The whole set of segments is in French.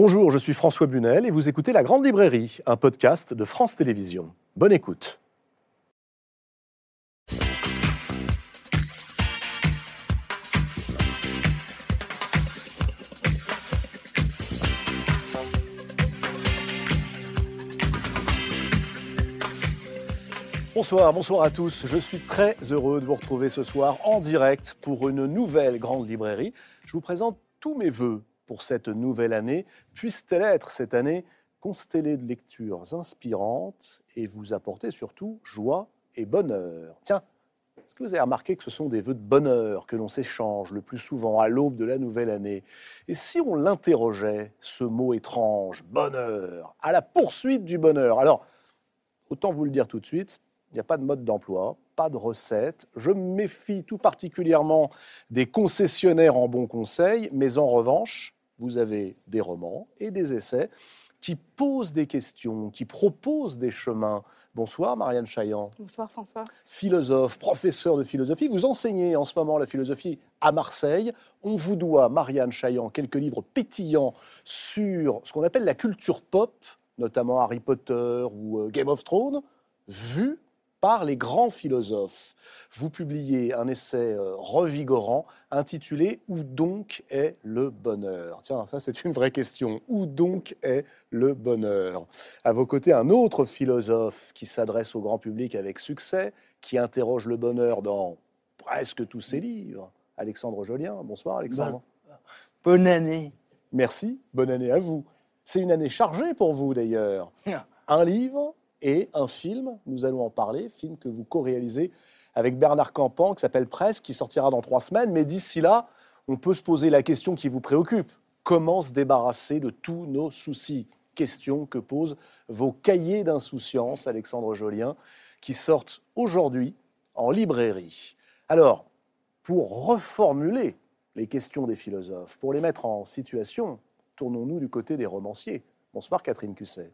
Bonjour, je suis François Bunel et vous écoutez La Grande Librairie, un podcast de France Télévisions. Bonne écoute. Bonsoir, bonsoir à tous. Je suis très heureux de vous retrouver ce soir en direct pour une nouvelle grande librairie. Je vous présente tous mes voeux pour cette nouvelle année. Puisse-t-elle être cette année constellée de lectures inspirantes et vous apporter surtout joie et bonheur. Tiens, est-ce que vous avez remarqué que ce sont des vœux de bonheur que l'on s'échange le plus souvent à l'aube de la nouvelle année? Et si on l'interrogeait, ce mot étrange, bonheur, à la poursuite du bonheur? Alors, autant vous le dire tout de suite, il n'y a pas de mode d'emploi, pas de recette. Je méfie tout particulièrement des concessionnaires en bon conseil, mais en revanche, vous avez des romans et des essais qui posent des questions, qui proposent des chemins. Bonsoir Marianne Chaillan. Bonsoir François. Philosophe, professeur de philosophie. Vous enseignez en ce moment la philosophie à Marseille. On vous doit, Marianne Chaillan, quelques livres pétillants sur ce qu'on appelle la culture pop, notamment Harry Potter ou euh, Game of Thrones, vus par les grands philosophes. Vous publiez un essai euh, revigorant intitulé Où donc est le bonheur? Tiens, ça c'est une vraie question. Où donc est le bonheur? À vos côtés, un autre philosophe qui s'adresse au grand public avec succès, qui interroge le bonheur dans presque tous ses livres. Alexandre Jolien. Bonsoir Alexandre. Bonne année. Merci, bonne année à vous. C'est une année chargée pour vous d'ailleurs. Un livre, et un film, nous allons en parler, film que vous co-réalisez avec Bernard Campan, qui s'appelle Presse, qui sortira dans trois semaines. Mais d'ici là, on peut se poser la question qui vous préoccupe. Comment se débarrasser de tous nos soucis? Question que posent vos cahiers d'insouciance, Alexandre Jolien, qui sortent aujourd'hui en librairie. Alors, pour reformuler les questions des philosophes, pour les mettre en situation, tournons-nous du côté des romanciers. Bonsoir Catherine Cusset.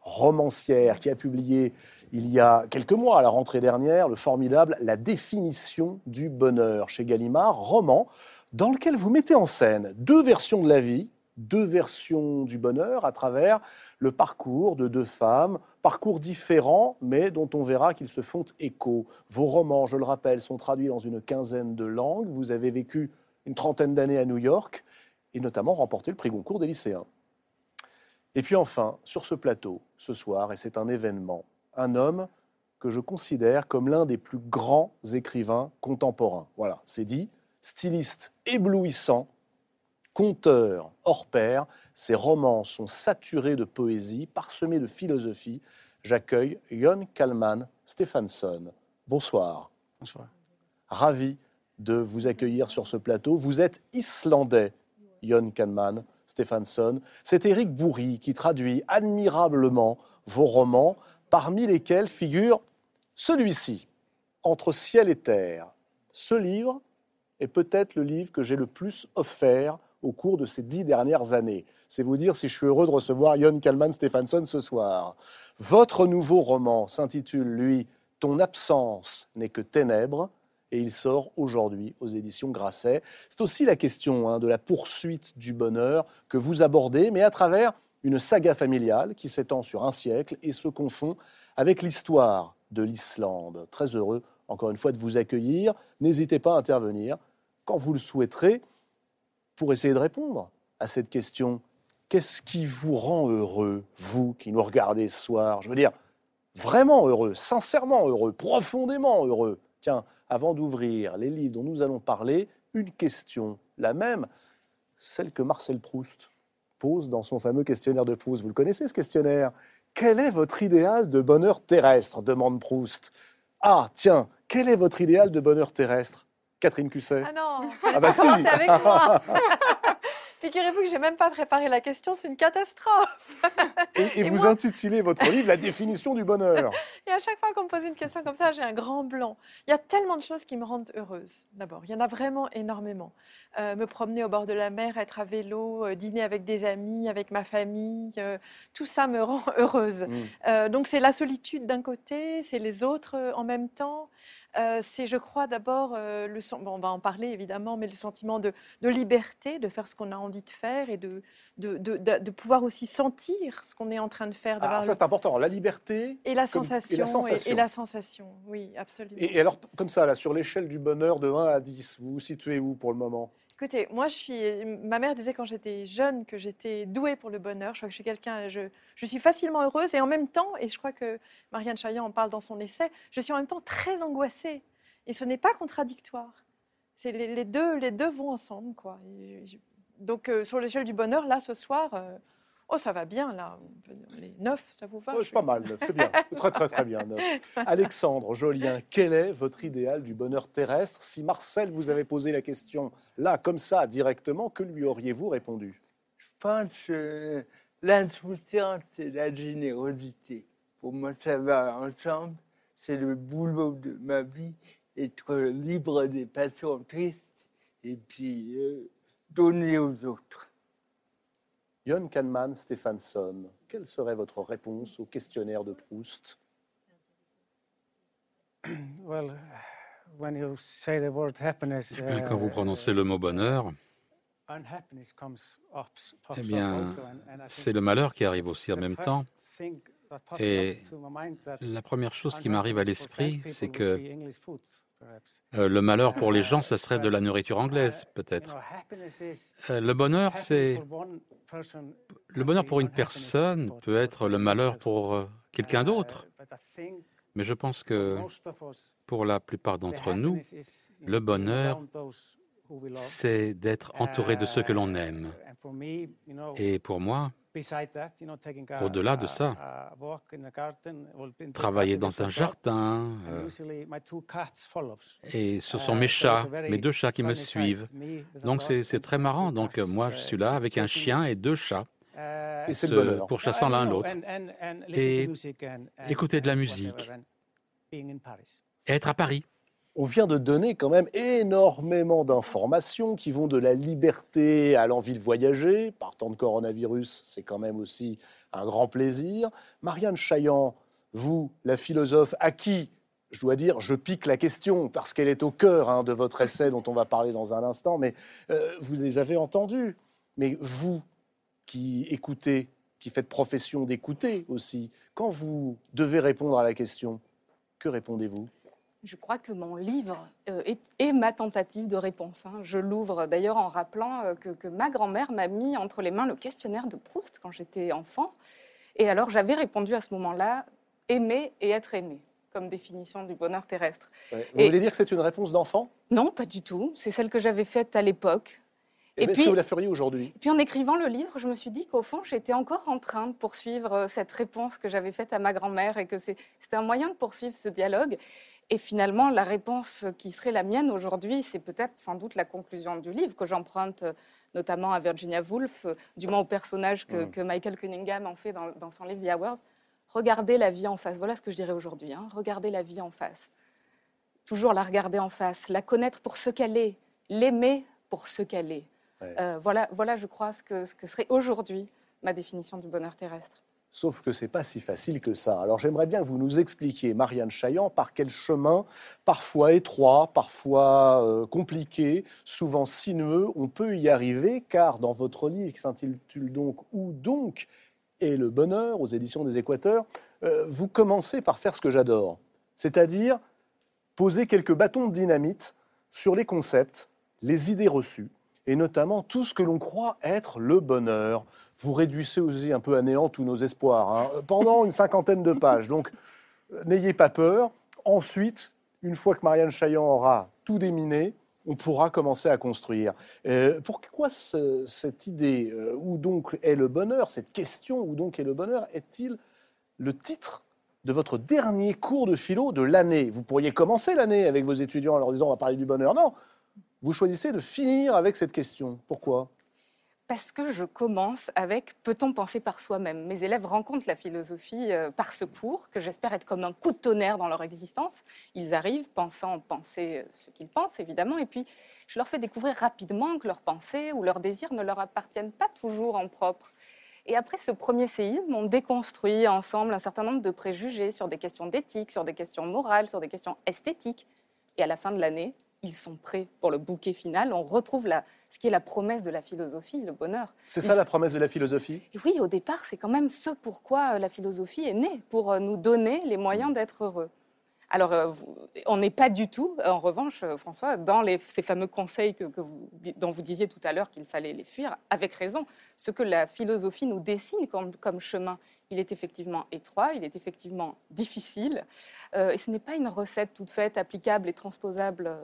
Romancière qui a publié il y a quelques mois, à la rentrée dernière, le formidable La définition du bonheur chez Gallimard, roman dans lequel vous mettez en scène deux versions de la vie, deux versions du bonheur à travers le parcours de deux femmes, parcours différents, mais dont on verra qu'ils se font écho. Vos romans, je le rappelle, sont traduits dans une quinzaine de langues. Vous avez vécu une trentaine d'années à New York et notamment remporté le prix Goncourt des lycéens. Et puis enfin, sur ce plateau, ce soir, et c'est un événement, un homme que je considère comme l'un des plus grands écrivains contemporains. Voilà, c'est dit, styliste éblouissant, conteur hors pair, ses romans sont saturés de poésie, parsemés de philosophie. J'accueille Jon Kalman Stephenson. Bonsoir. Bonsoir. Ravi de vous accueillir sur ce plateau. Vous êtes islandais, Jon Kalman. C'est Éric Bourri qui traduit admirablement vos romans, parmi lesquels figure celui-ci, Entre ciel et terre. Ce livre est peut-être le livre que j'ai le plus offert au cours de ces dix dernières années. C'est vous dire si je suis heureux de recevoir Jon Kalman Stephenson ce soir. Votre nouveau roman s'intitule, lui, Ton absence n'est que ténèbres et il sort aujourd'hui aux éditions Grasset. C'est aussi la question hein, de la poursuite du bonheur que vous abordez, mais à travers une saga familiale qui s'étend sur un siècle et se confond avec l'histoire de l'Islande. Très heureux, encore une fois, de vous accueillir. N'hésitez pas à intervenir quand vous le souhaiterez pour essayer de répondre à cette question. Qu'est-ce qui vous rend heureux, vous qui nous regardez ce soir? Je veux dire, vraiment heureux, sincèrement heureux, profondément heureux. Tiens, avant d'ouvrir les livres dont nous allons parler, une question, la même, celle que Marcel Proust pose dans son fameux questionnaire de Proust. Vous le connaissez ce questionnaire? Quel est votre idéal de bonheur terrestre? demande Proust. Ah, tiens, quel est votre idéal de bonheur terrestre? Catherine Cusset? Ah non. Ah bah si. avec moi Figurez-vous que j'ai même pas préparé la question, c'est une catastrophe. Et, vous intitulez votre livre La définition du bonheur. Et à chaque fois qu'on me pose une question comme ça, j'ai un grand blanc. Il y a tellement de choses qui me rendent heureuse. D'abord, il y en a vraiment énormément. Euh, me promener au bord de la mer, être à vélo, euh, dîner avec des amis, avec ma famille, euh, tout ça me rend heureuse. Mm. donc c'est la solitude d'un côté, c'est les autres en même temps. Euh, c'est, je crois, d'abord, euh, le bon, on va en parler évidemment, mais le sentiment de, de liberté, de faire ce qu'on a envie de faire et de, de, de- pouvoir aussi sentir ce qu'on est en train de faire. Ah, ça c'est important, la liberté. et, la comme- et sensation, la sensation. et la sensation, oui, absolument. Et, et alors, comme ça, là, sur l'échelle du bonheur de 1 à 10, vous vous situez où pour le moment? Écoutez, moi, je suis. Ma mère disait quand j'étais jeune que j'étais douée pour le bonheur. Je crois que je suis quelqu'un. Je, je suis facilement heureuse et en même temps, et je crois que Marianne Chaillan en parle dans son essai, je suis en même temps très angoissée. Et ce n'est pas contradictoire. C'est les, deux, les deux vont ensemble, quoi. Donc, euh, sur l'échelle du bonheur, là, ce soir, euh, oh, ça va bien, là. Les neuf, ça vous va? Oh, Je C'est pas mal, neuf, c'est bien. Très, très, très bien. neuf. Alexandre Jolien, quel est votre idéal du bonheur terrestre Si Marcel vous avait posé la question là, comme ça, directement, que lui auriez-vous répondu? Je pense que l'insouciance et la générosité, pour moi, ça va ensemble. C'est le boulot de ma vie, être libre des passions tristes et puis euh, donner aux autres. Jon Kahneman, Stephenson, quelle serait votre réponse au questionnaire de Proust? Well, when you say the word happiness, Quand vous uh, prononcez le mot bonheur, unhappiness comes up, pops eh bien, c'est le malheur qui arrive aussi en the même first temps. thing that pops Et La première chose qui m'arrive à l'esprit, c'est que euh, le malheur pour les gens, ça serait de la nourriture anglaise, peut-être. Euh, Le bonheur, c'est le bonheur pour une personne peut être le malheur pour euh, quelqu'un d'autre. Mais je pense que pour la plupart d'entre nous, le bonheur, c'est d'être entouré de ceux que l'on aime. Et pour moi, Au-delà de ça, travailler dans un jardin, euh, usually my two cats follows. et ce Uh, sont mes so chats, it's a very mes deux chats qui me suivent. me with a Donc dog c'est très two marrant. Donc cats, moi, uh, je suis là avec un chasing chien each- et deux chats, uh, se- pourchassant l'un l'autre. Et écouter de la musique. et être à Paris. On vient de donner quand même énormément d'informations qui vont de la liberté à l'envie de voyager. Par temps de coronavirus, c'est quand même aussi un grand plaisir. Marianne Chaillan, vous, la philosophe, à qui, je dois dire, je pique la question parce qu'elle est au cœur hein, de votre essai dont on va parler dans un instant, mais euh, vous les avez entendus. Mais vous, qui écoutez, qui faites profession d'écouter aussi, quand vous devez répondre à la question, que répondez-vous? Je crois que mon livre euh, est, est ma tentative de réponse. hein. Je l'ouvre d'ailleurs en rappelant euh, que, que ma grand-mère m'a mis entre les mains le questionnaire de Proust quand j'étais enfant. Et alors j'avais répondu à ce moment-là aimer et être aimé comme définition du bonheur terrestre. Ouais. Vous Et- voulez dire que c'est une réponse d'enfant? Non, pas du tout. C'est celle que j'avais faite à l'époque. Et Et Est-ce puis- que vous la feriez aujourd'hui? Puis en écrivant le livre, je me suis dit qu'au fond, j'étais encore en train de poursuivre euh, cette réponse que j'avais faite à ma grand-mère et que c'était un moyen de poursuivre ce dialogue. Et finalement, la réponse qui serait la mienne aujourd'hui, c'est peut-être sans doute la conclusion du livre que j'emprunte euh, notamment à Virginia Woolf, euh, du moins au personnage que, Mm. que Michael Cunningham en fait dans, dans son livre The Hours. Regardez la vie en face. Voilà ce que je dirais aujourd'hui. hein. Regardez la vie en face. Toujours la regarder en face, la connaître pour ce qu'elle est, l'aimer pour ce qu'elle est. Ouais. Euh, voilà, voilà, je crois, ce que, ce que serait aujourd'hui ma définition du bonheur terrestre. Sauf que c'est pas si facile que ça. Alors j'aimerais bien que vous nous expliquiez, Marianne Chaillan, par quel chemin, parfois étroit, parfois euh, compliqué, souvent sinueux, on peut y arriver, car dans votre livre qui s'intitule donc Où donc est le bonheur aux éditions des Équateurs, euh, vous commencez par faire ce que j'adore, c'est-à-dire poser quelques bâtons de dynamite sur les concepts, les idées reçues, et notamment tout ce que l'on croit être le bonheur. Vous réduisez aussi un peu à néant tous nos espoirs, hein, pendant une cinquantaine de pages. Donc, euh, n'ayez pas peur. Ensuite, une fois que Marianne Chaillan aura tout déminé, on pourra commencer à construire. Euh, pourquoi ce- cette idée, euh, où donc est le bonheur, cette question, où donc est le bonheur, est-il le titre de votre dernier cours de philo de l'année? Vous pourriez commencer l'année avec vos étudiants en leur disant on va parler du bonheur. Non, vous choisissez de finir avec cette question. Pourquoi? Parce que je commence avec Peut-on penser par soi-même? Mes élèves rencontrent la philosophie euh, par ce cours, que j'espère être comme un coup de tonnerre dans leur existence. Ils arrivent pensant penser euh, ce qu'ils pensent, évidemment, et puis je leur fais découvrir rapidement que leurs pensées ou leurs désirs ne leur appartiennent pas toujours en propre. Et après ce premier séisme, on déconstruit ensemble un certain nombre de préjugés sur des questions d'éthique, sur des questions morales, sur des questions esthétiques, Et à la fin de l'année, ils sont prêts pour le bouquet final. On retrouve la, ce qui est la promesse de la philosophie, le bonheur. C'est ça la promesse de la philosophie? Et oui, au départ, c'est quand même ce pourquoi euh, la philosophie est née, pour euh, nous donner les moyens d'être heureux. Alors, euh, on n'est pas du tout, en revanche, François, dans les- ces fameux conseils que, que vous, dont vous disiez tout à l'heure qu'il fallait les fuir, avec raison. Ce que la philosophie nous dessine comme, comme chemin, il est effectivement étroit, il est effectivement difficile, euh, et ce n'est pas une recette toute faite, applicable et transposable.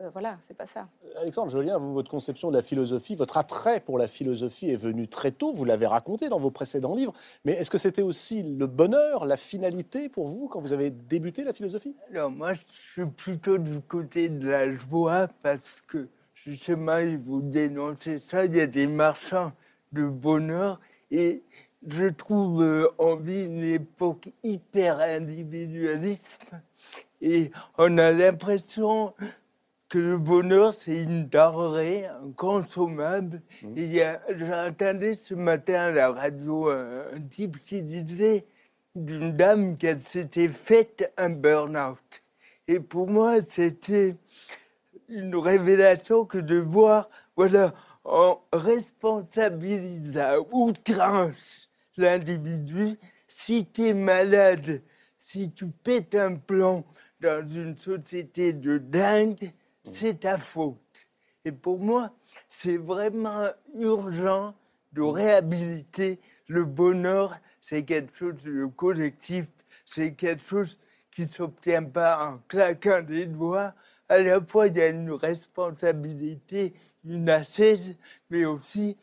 Euh, euh, voilà, c'est pas ça. Alexandre Jolien, vous, votre conception de la philosophie, votre attrait pour la philosophie est venu très tôt, vous l'avez raconté dans vos précédents livres, mais est-ce que c'était aussi le bonheur, la finalité pour vous quand vous avez débuté la philosophie? Alors moi, je suis plutôt du côté de la joie parce que justement, il vous dénoncez ça, il y a des marchands de bonheur et je trouve euh, on vit une époque hyper individualiste et on a l'impression que le bonheur, c'est une denrée inconsommable. Et a- j'entendais ce matin à la radio un, un type qui disait d'une dame qu'elle s'était faite un burn-out. Et pour moi, c'était une révélation que de voir, voilà, en responsabilisant à outrance l'individu, si tu es malade, si tu pètes un plomb dans une société de dingue, c'est ta faute. Et pour moi, c'est vraiment urgent de réhabiliter le bonheur. C'est quelque chose de collectif, c'est quelque chose qui ne s'obtient pas en claquant des doigts. À la fois, il y a une responsabilité, une assise, mais aussi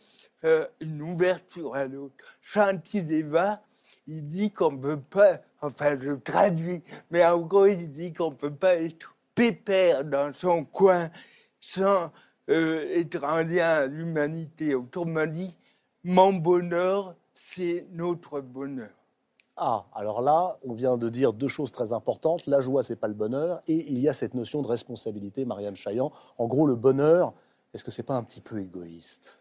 euh, une ouverture à l'autre. Chantileva, il dit qu'on ne peut pas, enfin je traduis, mais en gros, il dit qu'on ne peut pas être pépère dans son coin sans euh, être en lien à l'humanité. Autrement dit, mon bonheur, c'est notre bonheur. Ah, alors là, on vient de dire deux choses très importantes. La joie, c'est pas le bonheur, et il y a cette notion de responsabilité, Marianne Chaillan. En gros, le bonheur, est-ce que c'est pas un petit peu égoïste?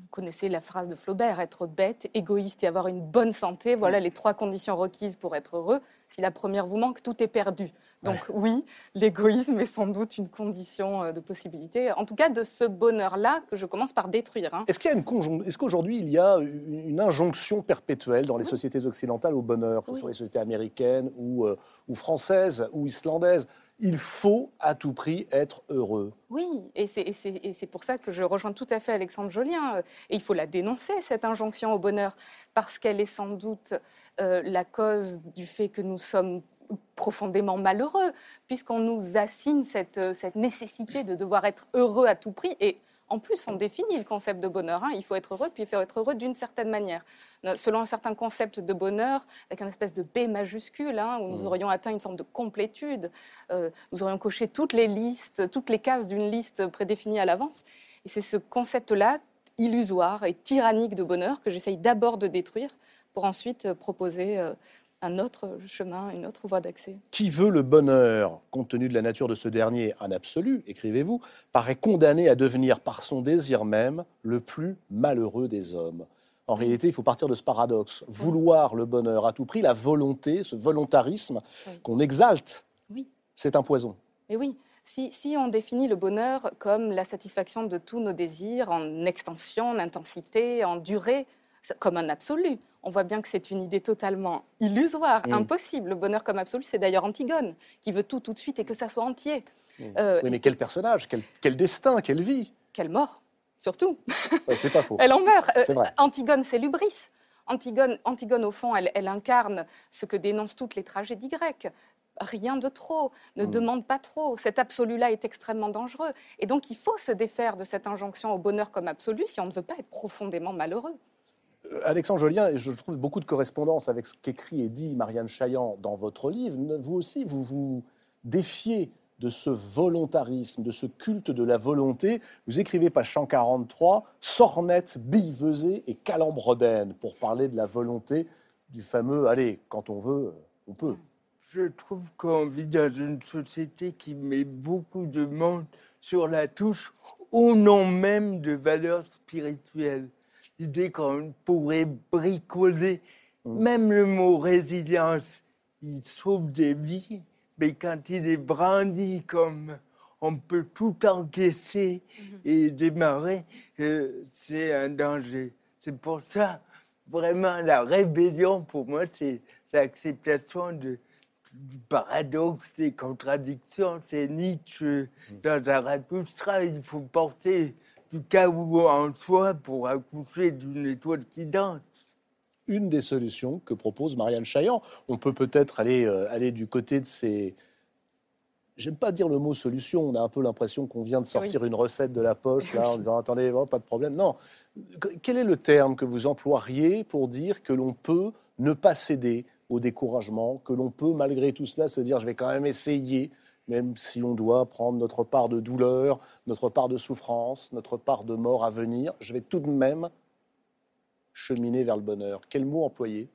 Vous connaissez la phrase de Flaubert, être bête, égoïste et avoir une bonne santé, voilà les trois conditions requises pour être heureux. Si la première vous manque, tout est perdu. Donc oui, l'égoïsme est sans doute une condition euh, de possibilité, en tout cas de ce bonheur-là que je commence par détruire. hein. Est-ce qu'il y a une conjon- Est-ce qu'aujourd'hui il y a une injonction perpétuelle dans les sociétés occidentales au bonheur, que ce Oui. soit les sociétés américaines ou, euh, ou françaises ou islandaises? Il faut à tout prix être heureux. Oui, et c'est- pour ça que je rejoins tout à fait Alexandre Jolien. Et il faut la dénoncer, cette injonction au bonheur, parce qu'elle est sans doute euh, la cause du fait que nous sommes profondément malheureux, puisqu'on nous assigne cette, euh, cette nécessité de devoir être heureux à tout prix. Et en plus, on définit le concept de bonheur. hein. Il faut être heureux, puis il faut être heureux d'une certaine manière. Selon un certain concept de bonheur, avec un espèce de B majuscule, hein, où nous aurions atteint une forme de complétude, euh, nous aurions coché toutes les listes, toutes les cases d'une liste prédéfinie à l'avance. Et c'est ce concept-là, illusoire et tyrannique de bonheur, que j'essaye d'abord de détruire pour ensuite euh, proposer euh, un autre chemin, une autre voie d'accès. Qui veut le bonheur, compte tenu de la nature de ce dernier, un absolu, écrivez-vous, paraît condamné à devenir par son désir même le plus malheureux des hommes. En réalité, il faut partir de ce paradoxe. Vouloir le bonheur à tout prix, la volonté, ce volontarisme Oui. qu'on exalte, Oui. c'est un poison. Mais oui, si, si on définit le bonheur comme la satisfaction de tous nos désirs en extension, en intensité, en durée, comme un absolu, on voit bien que c'est une idée totalement illusoire, Mm. impossible. Le bonheur comme absolu, c'est d'ailleurs Antigone, qui veut tout tout de suite et que ça soit entier. Euh, Oui, mais quel personnage, quel, quel destin, quelle vie Quelle mort, surtout. Ouais, C'est pas faux. Elle en meurt. Euh. Antigone, c'est l'ubris. Antigone, Antigone, au fond, elle, elle incarne ce que dénoncent toutes les tragédies grecques. Rien de trop, ne Mm. demande pas trop. Cet absolu-là est extrêmement dangereux. Et donc, il faut se défaire de cette injonction au bonheur comme absolu si on ne veut pas être profondément malheureux. Alexandre Jolien, je trouve beaucoup de correspondance avec ce qu'écrit et dit Marianne Chaillan dans votre livre. Vous aussi, vous vous défiez de ce volontarisme, de ce culte de la volonté. Vous écrivez, page 143, sornette, billevesée et calembredaine, pour parler de la volonté du fameux « allez, quand on veut, on peut Je trouve qu'on vit dans une société qui met beaucoup de monde sur la touche au nom même de valeurs spirituelles. L'idée qu'on pourrait bricoler, Mm. même le mot résilience, il sauve des vies, mais quand il est brandi comme on peut tout encaisser et démarrer, euh, c'est un danger. C'est pour ça, vraiment, la rébellion, pour moi, c'est l'acceptation de, du paradoxe, des contradictions. C'est Nietzsche dans Zarathustra, il faut porter du chaos en soi pour accoucher d'une étoile qui danse. Une des solutions que propose Marianne Chaillan. On peut peut-être aller, euh, aller du côté de ces. J'aime pas dire le mot solution, on a un peu l'impression qu'on vient de sortir une recette de la poche, là, en disant attendez, oh, pas de problème. Non. Quel est le terme que vous emploieriez pour dire que l'on peut ne pas céder au découragement, que l'on peut malgré tout cela se dire je vais quand même essayer, même si on doit prendre notre part de douleur, notre part de souffrance, notre part de mort à venir, je vais tout de même cheminer vers le bonheur. Quel mot employer?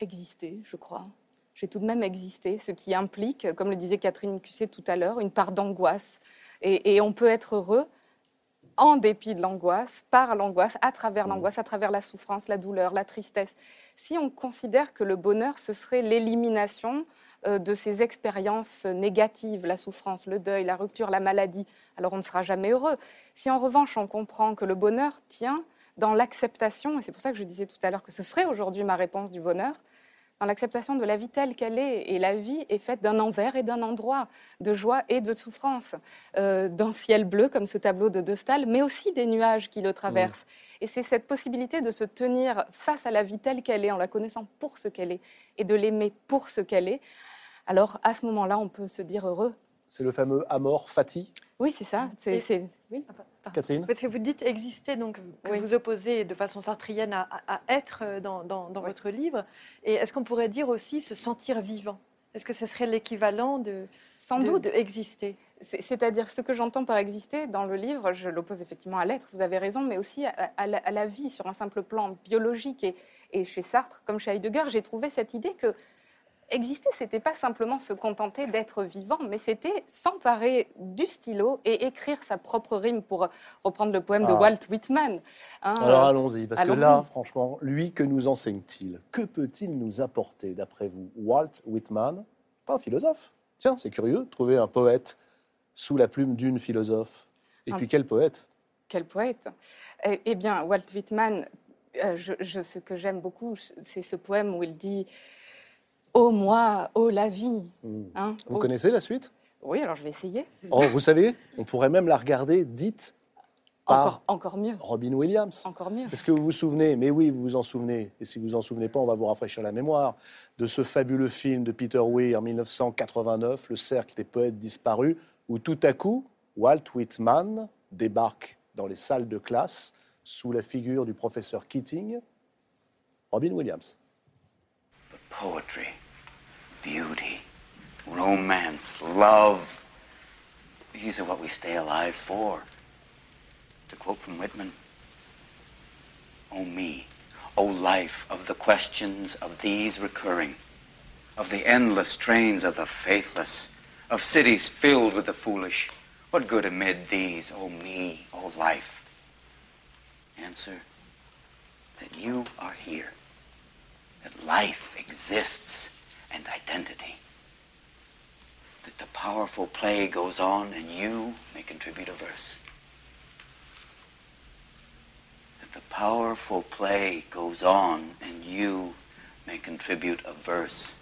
Exister, je crois. J'ai tout de même existé, ce qui implique, comme le disait Catherine Cusset tout à l'heure, une part d'angoisse. Et, et on peut être heureux en dépit de l'angoisse, par l'angoisse, à travers l'angoisse, à travers la souffrance, la douleur, la tristesse. Si on considère que le bonheur, ce serait l'élimination de ces expériences négatives, la souffrance, le deuil, la rupture, la maladie, alors on ne sera jamais heureux. Si en revanche on comprend que le bonheur tient dans l'acceptation, et c'est pour ça que je disais tout à l'heure que ce serait aujourd'hui ma réponse du bonheur, dans l'acceptation de la vie telle qu'elle est. Et la vie est faite d'un envers et d'un endroit, de joie et de souffrance, euh, d'un ciel bleu comme ce tableau de De Staël, mais aussi des nuages qui le traversent. Et c'est cette possibilité de se tenir face à la vie telle qu'elle est, en la connaissant pour ce qu'elle est, et de l'aimer pour ce qu'elle est. Alors à ce moment-là, on peut se dire heureux. C'est le fameux amor fati, Oui, c'est ça. C'est, Et- c'est- oui. Catherine Parce que vous dites exister, donc que Oui. vous opposez de façon sartrienne à, être euh, dans, dans- dans Oui. votre livre. Et est-ce qu'on pourrait dire aussi se sentir vivant? Est-ce que ce serait l'équivalent de, Sans de- doute. de exister? C'est- C'est-à-dire, ce que j'entends par exister dans le livre, je l'oppose effectivement à l'être, vous avez raison, mais aussi à, à la, à la vie sur un simple plan biologique. Et, et chez Sartre, comme chez Heidegger, j'ai trouvé cette idée que exister, c'était pas simplement se contenter d'être vivant, mais c'était s'emparer du stylo et écrire sa propre rime, pour reprendre le poème de Ah. Walt Whitman. Hein, Alors euh, allons-y, parce que là, franchement, lui, que nous enseigne-t-il? Que peut-il nous apporter, d'après vous? Walt Whitman, pas un philosophe. Tiens, c'est curieux, trouver un poète sous la plume d'une philosophe. Et puis quel poète? Quel poète Eh, eh bien, Walt Whitman, euh, je- je- ce que j'aime beaucoup, c'est ce poème où il dit Ô moi, ô la vie. Hmm. Hein, Vous connaissez la suite? Oui, alors je vais essayer. Oh, vous savez, on pourrait même la regarder dite par Encore, encore mieux. Robin Williams. Encore mieux. Est-ce que vous vous souvenez? Mais oui, vous vous en souvenez. Et si vous en souvenez pas, on va vous rafraîchir la mémoire de ce fabuleux film de Peter Weir en 1989, Le cercle des poètes disparus, où tout à coup, Walt Whitman débarque dans les salles de classe sous la figure du professeur Keating, Robin Williams. Poetry, beauty, romance, love. These are what we stay alive for. To quote from Whitman, O me, O life of the questions of these recurring, of the endless trains of the faithless, of cities filled with the foolish. What good amid these, O me, O life? Answer that you are here that life exists and identity. That the powerful play goes on and you may contribute a verse. That the powerful play goes on and you may contribute a verse.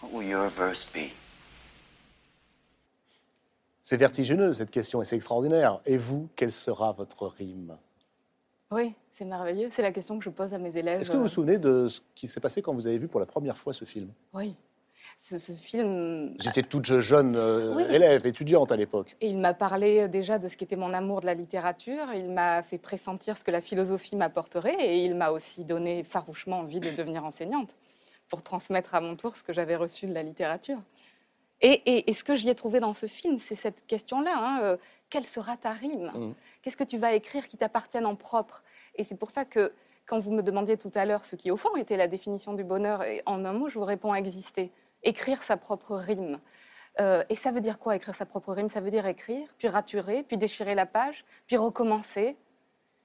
What will your verse be? C'est vertigineux cette question et c'est extraordinaire. Et vous, quelle sera votre rime Oui, c'est merveilleux. C'est la question que je pose à mes élèves. Est-ce que vous vous souvenez de ce qui s'est passé quand vous avez vu pour la première fois ce film? Oui. Ce, ce film. Étiez toute jeune euh, Oui. élève, étudiante à l'époque. Et il m'a parlé déjà de ce qu'était mon amour de la littérature. Il m'a fait pressentir ce que la philosophie m'apporterait. Et il m'a aussi donné farouchement envie de devenir enseignante pour transmettre à mon tour ce que j'avais reçu de la littérature. Et, et- et ce que j'y ai trouvé dans ce film, c'est cette question-là. hein, euh, quelle sera ta rime? Mhm. Qu'est-ce que tu vas écrire qui t'appartienne en propre? Et c'est pour ça que quand vous me demandiez tout à l'heure ce qui, au fond, était la définition du bonheur, et en un mot, je vous réponds exister. Écrire sa propre rime. Euh, et ça veut dire quoi, écrire sa propre rime? Ça veut dire écrire, puis raturer, puis déchirer la page, puis recommencer,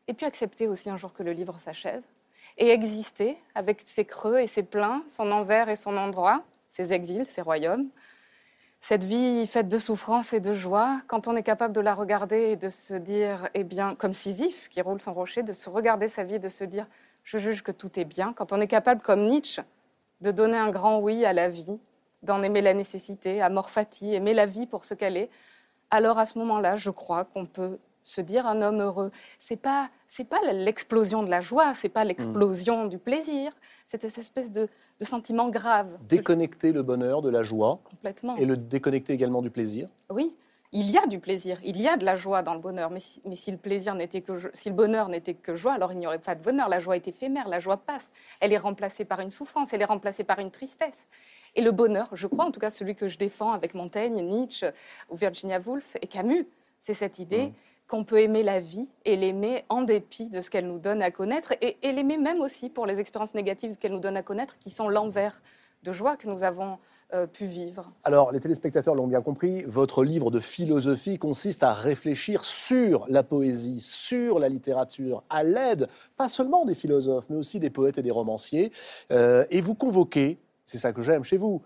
et puis accepter aussi un jour que le livre s'achève. et exister avec ses creux et ses pleins, son envers et son endroit, ses exils, ses royaumes. Cette vie faite de souffrance et de joie, quand on est capable de la regarder et de se dire, eh bien, comme Sisyphe qui roule son rocher, de se regarder sa vie et de se dire, je juge que tout est bien, quand on est capable, comme Nietzsche, de donner un grand oui à la vie, d'en aimer la nécessité, amor fati, aimer la vie pour ce qu'elle est, alors à ce moment-là, je crois qu'on peut se dire un homme heureux. C'est pas c'est pas l'explosion de la joie, c'est pas l'explosion du plaisir, c'est cette espèce de, de sentiment grave. Déconnecter le bonheur de la joie Complètement. et le déconnecter également du plaisir. Oui, il y a du plaisir, il y a de la joie dans le bonheur, mais si, mais si le plaisir n'était que si le bonheur n'était que joie, alors il n'y aurait pas de bonheur. La joie est éphémère, la joie passe. Elle est remplacée par une souffrance, elle est remplacée par une tristesse. Et le bonheur, je crois, en tout cas celui que je défends avec Montaigne, Nietzsche ou Virginia Woolf et Camus, c'est cette idée qu'on peut aimer la vie et l'aimer en dépit de ce qu'elle nous donne à connaître et, l'aimer même aussi pour les expériences négatives qu'elle nous donne à connaître, qui sont l'envers de joie que nous avons euh, pu vivre. Alors, les téléspectateurs l'ont bien compris, votre livre de philosophie consiste à réfléchir sur la poésie, sur la littérature, à l'aide, pas seulement des philosophes, mais aussi des poètes et des romanciers. Euh, et vous convoquez, c'est ça que j'aime chez vous,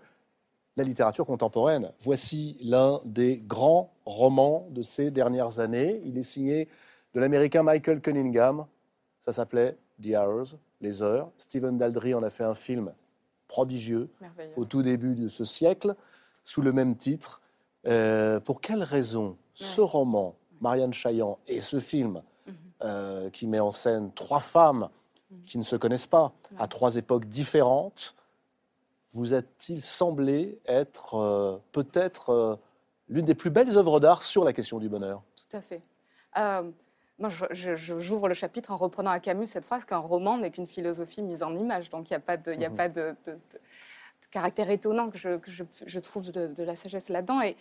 la littérature contemporaine. Voici l'un des grands romans de ces dernières années. Il est signé de l'américain Michael Cunningham. Ça s'appelait The Hours, Les Heures. Stephen Daldry en a fait un film prodigieux au tout début de ce siècle, sous le même titre. Euh, pour quelle raison ce roman, Marianne Chaillan, et ce film, Mhm. euh, qui met en scène trois femmes qui ne se connaissent pas, à trois époques différentes, vous a-t-il semblé être euh, peut-être euh, l'une des plus belles œuvres d'art sur la question du bonheur? Tout à fait. Euh, moi, j'ouvre le chapitre en reprenant à Camus cette phrase qu'un roman n'est qu'une philosophie mise en image. Donc, il n'y a pas de, il y a Mhm. pas de, de- de- de caractère étonnant que je, que je- je trouve de, de la sagesse là-dedans. Et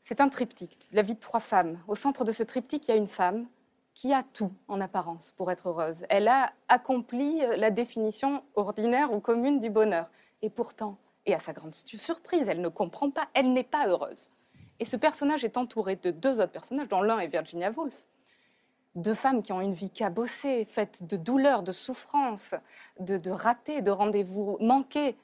c'est un triptyque, la vie de trois femmes. Au centre de ce triptyque, il y a une femme qui a tout en apparence pour être heureuse. Elle a accompli la définition ordinaire ou commune du bonheur. Et pourtant, et à sa grande surprise, elle ne comprend pas, elle n'est pas heureuse. Et ce personnage est entouré de deux autres personnages, dont l'un est Virginia Woolf. Deux femmes qui ont une vie cabossée, faite de douleurs, de souffrances, de, de ratés, de rendez-vous manqués.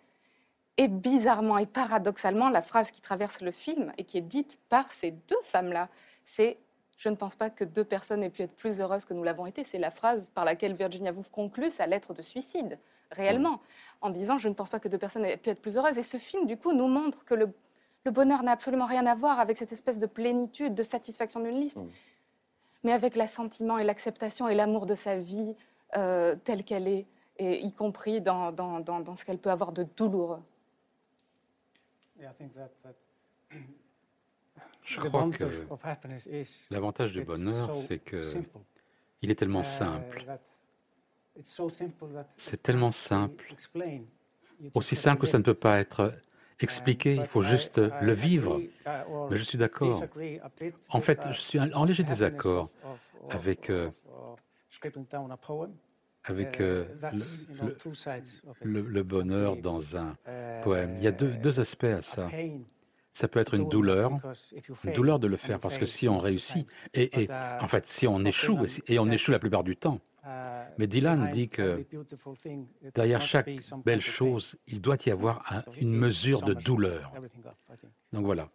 Et bizarrement et paradoxalement, la phrase qui traverse le film et qui est dite par ces deux femmes-là, c'est Je ne pense pas que deux personnes aient pu être plus heureuses que nous l'avons été. C'est la phrase par laquelle Virginia Woolf conclut sa lettre de suicide, réellement, en disant Je ne pense pas que deux personnes aient pu être plus heureuses. Et ce film, du coup, nous montre que le, le bonheur n'a absolument rien à voir avec cette espèce de plénitude, de satisfaction d'une liste, mais avec l'assentiment et l'acceptation et l'amour de sa vie euh, telle qu'elle est, et y compris dans, dans, dans, dans ce qu'elle peut avoir de douloureux. Yeah, I think that, that Je crois que l'avantage du bonheur, c'est que il est tellement Uh, simple. C'est tellement simple. Aussi simple que ça ne peut pas être expliqué, il faut juste le vivre. uh, Mais je suis d'accord. En fait, uh, je suis en léger désaccord avec, euh, avec Uh, euh, le, bonheur dans un Uh, poème. Il y a deux, deux aspects à ça. Pain Ça peut être to une do it douleur, because if you une douleur de le and faire, parce que fail si on most of the réussit, time, et, uh, en fait, si on échoue, Dylan et on échoue la plupart du temps, uh, Mais Dylan behind dit que every beautiful thing, it derrière must chaque belle kind of pain. chose, il doit y avoir un- une mesure de douleur. Donc voilà.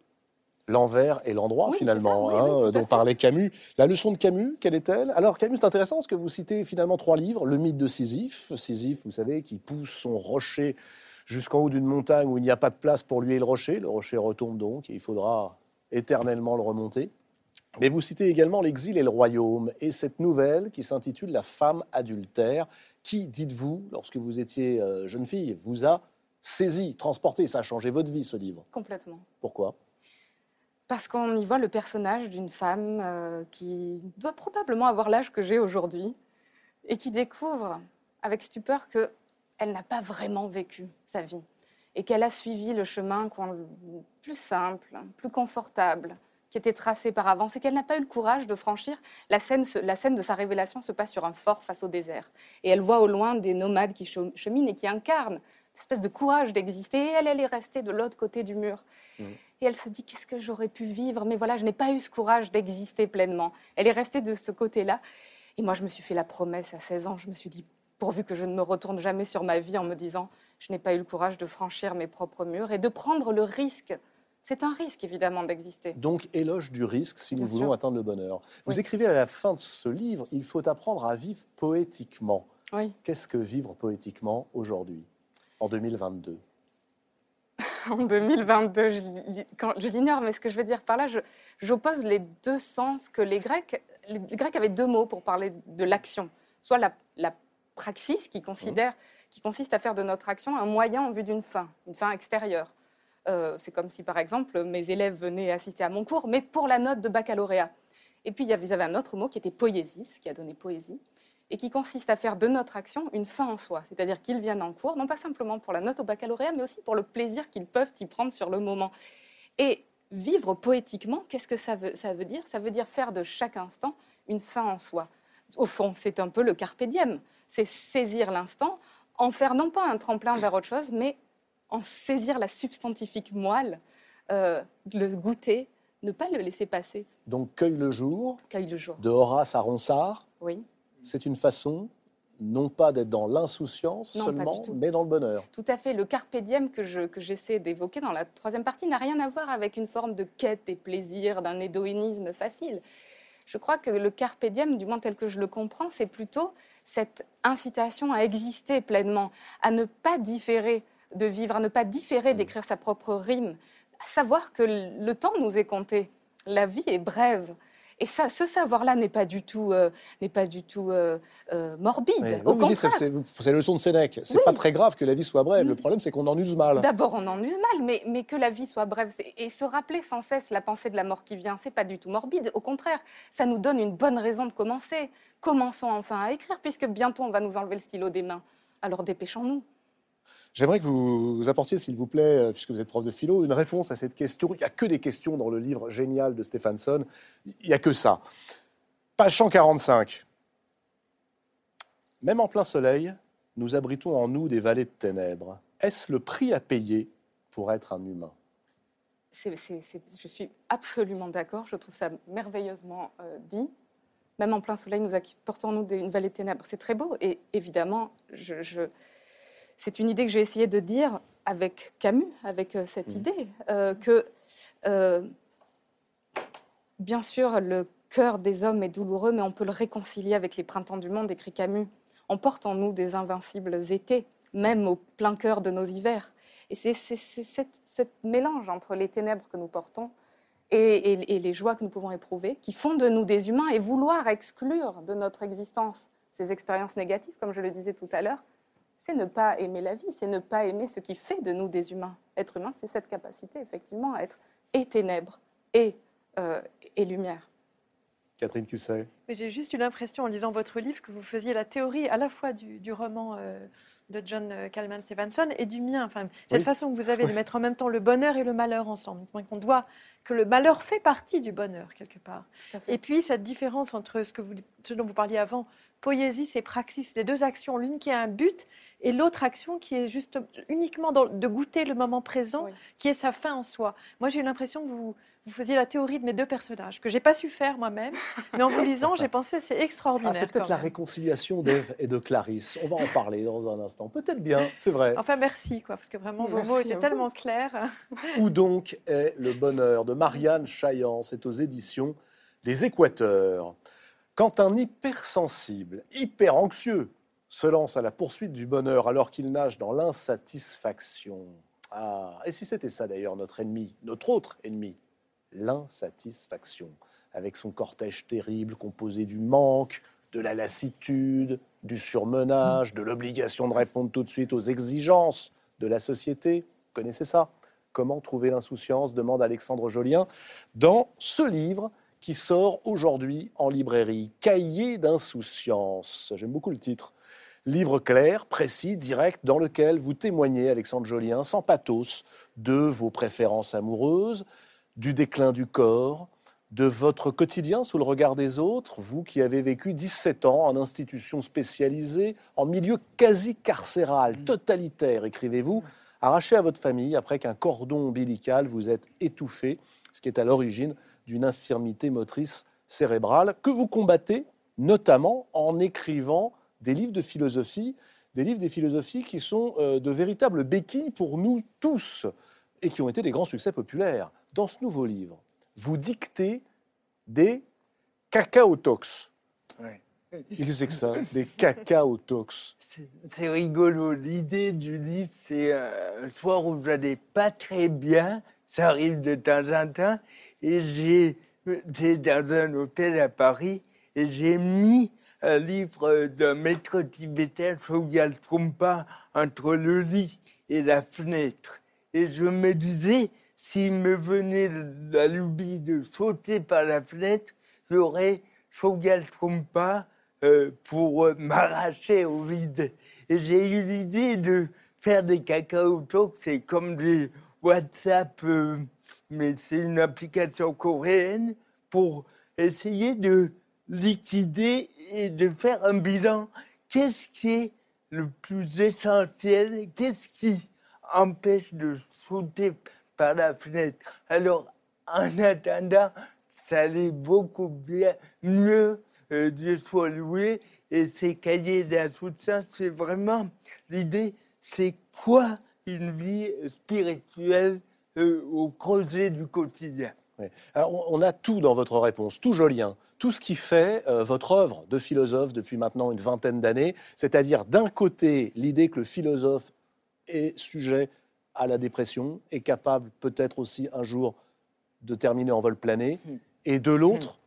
L'envers et l'endroit, Oui, finalement, ça, oui, hein, oui, dont fait. parlait Camus. La leçon de Camus, quelle est-elle? Alors, Camus, c'est intéressant parce que vous citez finalement trois livres. Le mythe de Sisyphe. Sisyphe, vous savez, qui pousse son rocher jusqu'en haut d'une montagne où il n'y a pas de place pour lui et le rocher. Le rocher retombe donc et il faudra éternellement le remonter. Mais vous citez également l'exil et le royaume et cette nouvelle qui s'intitule La femme adultère, qui, dites-vous, lorsque vous étiez euh, jeune fille, vous a saisi, transporté? Ça a changé votre vie, ce livre. Complètement. Pourquoi? Parce qu'on y voit le personnage d'une femme euh, qui doit probablement avoir l'âge que j'ai aujourd'hui et qui découvre avec stupeur que elle n'a pas vraiment vécu sa vie et qu'elle a suivi le chemin plus simple, plus confortable, qui était tracé par avance et qu'elle n'a pas eu le courage de franchir. La scène, la scène de sa révélation se passe sur un fort face au désert et elle voit au loin des nomades qui che- cheminent et qui incarnent cette espèce de courage d'exister et elle, elle est restée de l'autre côté du mur. Et elle se dit qu'est-ce que j'aurais pu vivre? Mais voilà, je n'ai pas eu ce courage d'exister pleinement. Elle est restée de ce côté-là. Et moi, je me suis fait la promesse à 16 ans. Je me suis dit pourvu que je ne me retourne jamais sur ma vie en me disant je n'ai pas eu le courage de franchir mes propres murs et de prendre le risque. C'est un risque, évidemment, d'exister. Donc, éloge du risque si nous voulons atteindre le bonheur. Vous Oui. écrivez à la fin de ce livre, il faut apprendre à vivre poétiquement. Oui. Qu'est-ce que vivre poétiquement aujourd'hui, en 2022 En 2022, je, l'i- quand- je l'ignore, mais ce que je veux dire par là, je- j'oppose les deux sens que les Grecs. Les, les Grecs avaient deux mots pour parler de l'action. Soit la, la praxis, qui, considère, qui consiste à faire de notre action un moyen en vue d'une fin, une fin extérieure. Euh, C'est comme si, par exemple, mes élèves venaient assister à mon cours, mais pour la note de baccalauréat. Et puis, il y avait- un autre mot qui était poiesis, qui a donné poésie, et qui consiste à faire de notre action une fin en soi. C'est-à-dire qu'ils viennent en cours, non pas simplement pour la note au baccalauréat, mais aussi pour le plaisir qu'ils peuvent y prendre sur le moment. Et vivre poétiquement, qu'est-ce que ça veut, ça veut dire? Ça veut dire faire de chaque instant une fin en soi. Au fond, c'est un peu le carpe diem. C'est saisir l'instant, en faire non pas un tremplin vers autre chose, mais en saisir la substantifique moelle, euh, le goûter, ne pas le laisser passer. Donc, cueille le jour, Cueille le jour. de Horace à Ronsard, Oui. c'est une façon, non pas d'être dans l'insouciance seulement, mais dans le bonheur. Tout à fait. Le carpe diem que je- que j'essaie d'évoquer dans la troisième partie n'a rien à voir avec une forme de quête et plaisir, d'un hédoïnisme facile. Je crois que le carpe diem, du moins tel que je le comprends, c'est plutôt cette incitation à exister pleinement, à ne pas différer de vivre, à ne pas différer d'écrire sa propre rime, à savoir que le temps nous est compté. La vie est brève. Et ça, ce savoir-là n'est pas du tout, euh, n'est pas du tout euh, euh, morbide. Oui, Au vous contraire. c'est la leçon de Sénèque. C'est Oui. pas très grave que la vie soit brève. Mm. Le problème, c'est qu'on en use mal. D'abord, on en use mal, mais, mais que la vie soit brève et se rappeler sans cesse la pensée de la mort qui vient, c'est pas du tout morbide. Au contraire, ça nous donne une bonne raison de commencer. Commençons enfin à écrire, puisque bientôt on va nous enlever le stylo des mains. Alors dépêchons-nous. J'aimerais que vous apportiez, s'il vous plaît, euh, puisque vous êtes prof de philo, une réponse à cette question. Il n'y a que des questions dans le livre génial de Stephenson. Il n'y a que ça. Page 145. Même en plein soleil, nous abritons en nous des vallées de ténèbres. Est-ce le prix à payer pour être un humain? Je suis absolument d'accord, je trouve ça merveilleusement euh, dit. Même en plein soleil, nous portons-nous des- une vallée de ténèbres. C'est très beau. Et évidemment, je- c'est une idée que j'ai essayé de dire avec Camus, avec euh, cette Mhm. idée euh, que, euh, bien sûr, le cœur des hommes est douloureux, mais on peut le réconcilier avec les printemps du monde, écrit Camus. On porte en nous des invincibles étés, même au plein cœur de nos hivers. Et c'est ce mélange entre les ténèbres que nous portons et, et- et les joies que nous pouvons éprouver qui font de nous des humains et vouloir exclure de notre existence ces expériences négatives, comme je le disais tout à l'heure, c'est ne pas aimer la vie, c'est ne pas aimer ce qui fait de nous des humains. Être humain, c'est cette capacité effectivement à être et ténèbres et, euh, et lumière. Catherine Cusset J'ai juste eu l'impression en lisant votre livre que vous faisiez la théorie à la fois du, du roman euh, de John euh, Calman Stevenson et du mien. Enfin, cette Oui. façon que vous avez de mettre en même temps le bonheur et le malheur ensemble. Donc, On doit que le malheur fait partie du bonheur quelque part. Et puis cette différence entre ce, que vous, ce dont vous parliez avant, poésie et praxis, les deux actions, l'une qui a un but et l'autre action qui est juste uniquement dans- de goûter le moment présent, Oui. qui est sa fin en soi. Moi, j'ai eu l'impression que vous, vous faisiez la théorie de mes deux personnages, que j'ai pas su faire moi-même, mais en vous lisant, j'ai pensé c'est Ah, extraordinaire. c'est peut-être la même. réconciliation d'Ève et de Clarisse. On va en parler dans un instant. Peut-être bien, c'est vrai. Enfin, merci, quoi, parce que vraiment, vos Merci mots étaient vous. tellement clairs. Où donc est le bonheur de Marianne Chaillan C'est aux éditions Les Équateurs. Quand un hypersensible, hyper anxieux, se lance à la poursuite du bonheur alors qu'il nage dans l'insatisfaction. Ah, et si c'était ça d'ailleurs notre ennemi, notre autre ennemi, l'insatisfaction, avec son cortège terrible composé du manque, de la lassitude, du surmenage, de l'obligation de répondre tout de suite aux exigences de la société. Vous connaissez ça? Comment trouver l'insouciance? demande Alexandre Jolien dans ce livre qui sort aujourd'hui en librairie, Cahier d'insouciance. J'aime beaucoup le titre. Livre clair, précis, direct, dans lequel vous témoignez, Alexandre Jolien, sans pathos, de vos préférences amoureuses, du déclin du corps, de votre quotidien sous le regard des autres, vous qui avez vécu 17 ans en institution spécialisée, en milieu quasi carcéral, totalitaire, écrivez-vous, arraché à votre famille après qu'un cordon ombilical vous ait étouffé, ce qui est à l'origine d'une infirmité motrice cérébrale que vous combattez notamment en écrivant des livres de philosophie, des livres des philosophies qui sont euh, de véritables béquilles pour nous tous et qui ont été des grands succès populaires. Dans ce nouveau livre, vous dictez des cacaotox. Ouais. Qu'est-ce que ça Des cacaotox. C'est- rigolo. L'idée du livre, c'est euh, un soir où j'allais pas très bien. Ça arrive de temps en temps. Et j'ai dans un hôtel à Paris et j'ai mis un livre d'un maître tibétain, Chogyal Trungpa, entre le lit et la fenêtre. Et je me disais, s'il me venait la lubie de sauter par la fenêtre, j'aurais Chogyal Trungpa euh, pour euh, m'arracher au vide. Et j'ai eu l'idée de faire des cacao talks, c'est comme des WhatsApp, euh, mais c'est une application coréenne pour essayer de liquider et de faire un bilan. Qu'est-ce qui est le plus essentiel? Qu'est-ce qui empêche de sauter par la fenêtre. Alors, en attendant, ça allait beaucoup bien, mieux, euh, Dieu soit loué. Et ces cahiers d'instruction, c'est vraiment l'idée, c'est quoi une vie spirituelle euh, au creuset du quotidien? On- a tout dans votre réponse, tout jolien, tout ce qui fait euh, votre œuvre de philosophe depuis maintenant une vingtaine d'années, c'est-à-dire d'un côté l'idée que le philosophe est sujet à la dépression, est capable peut-être aussi un jour de terminer en vol plané, Hmm. et de l'autre,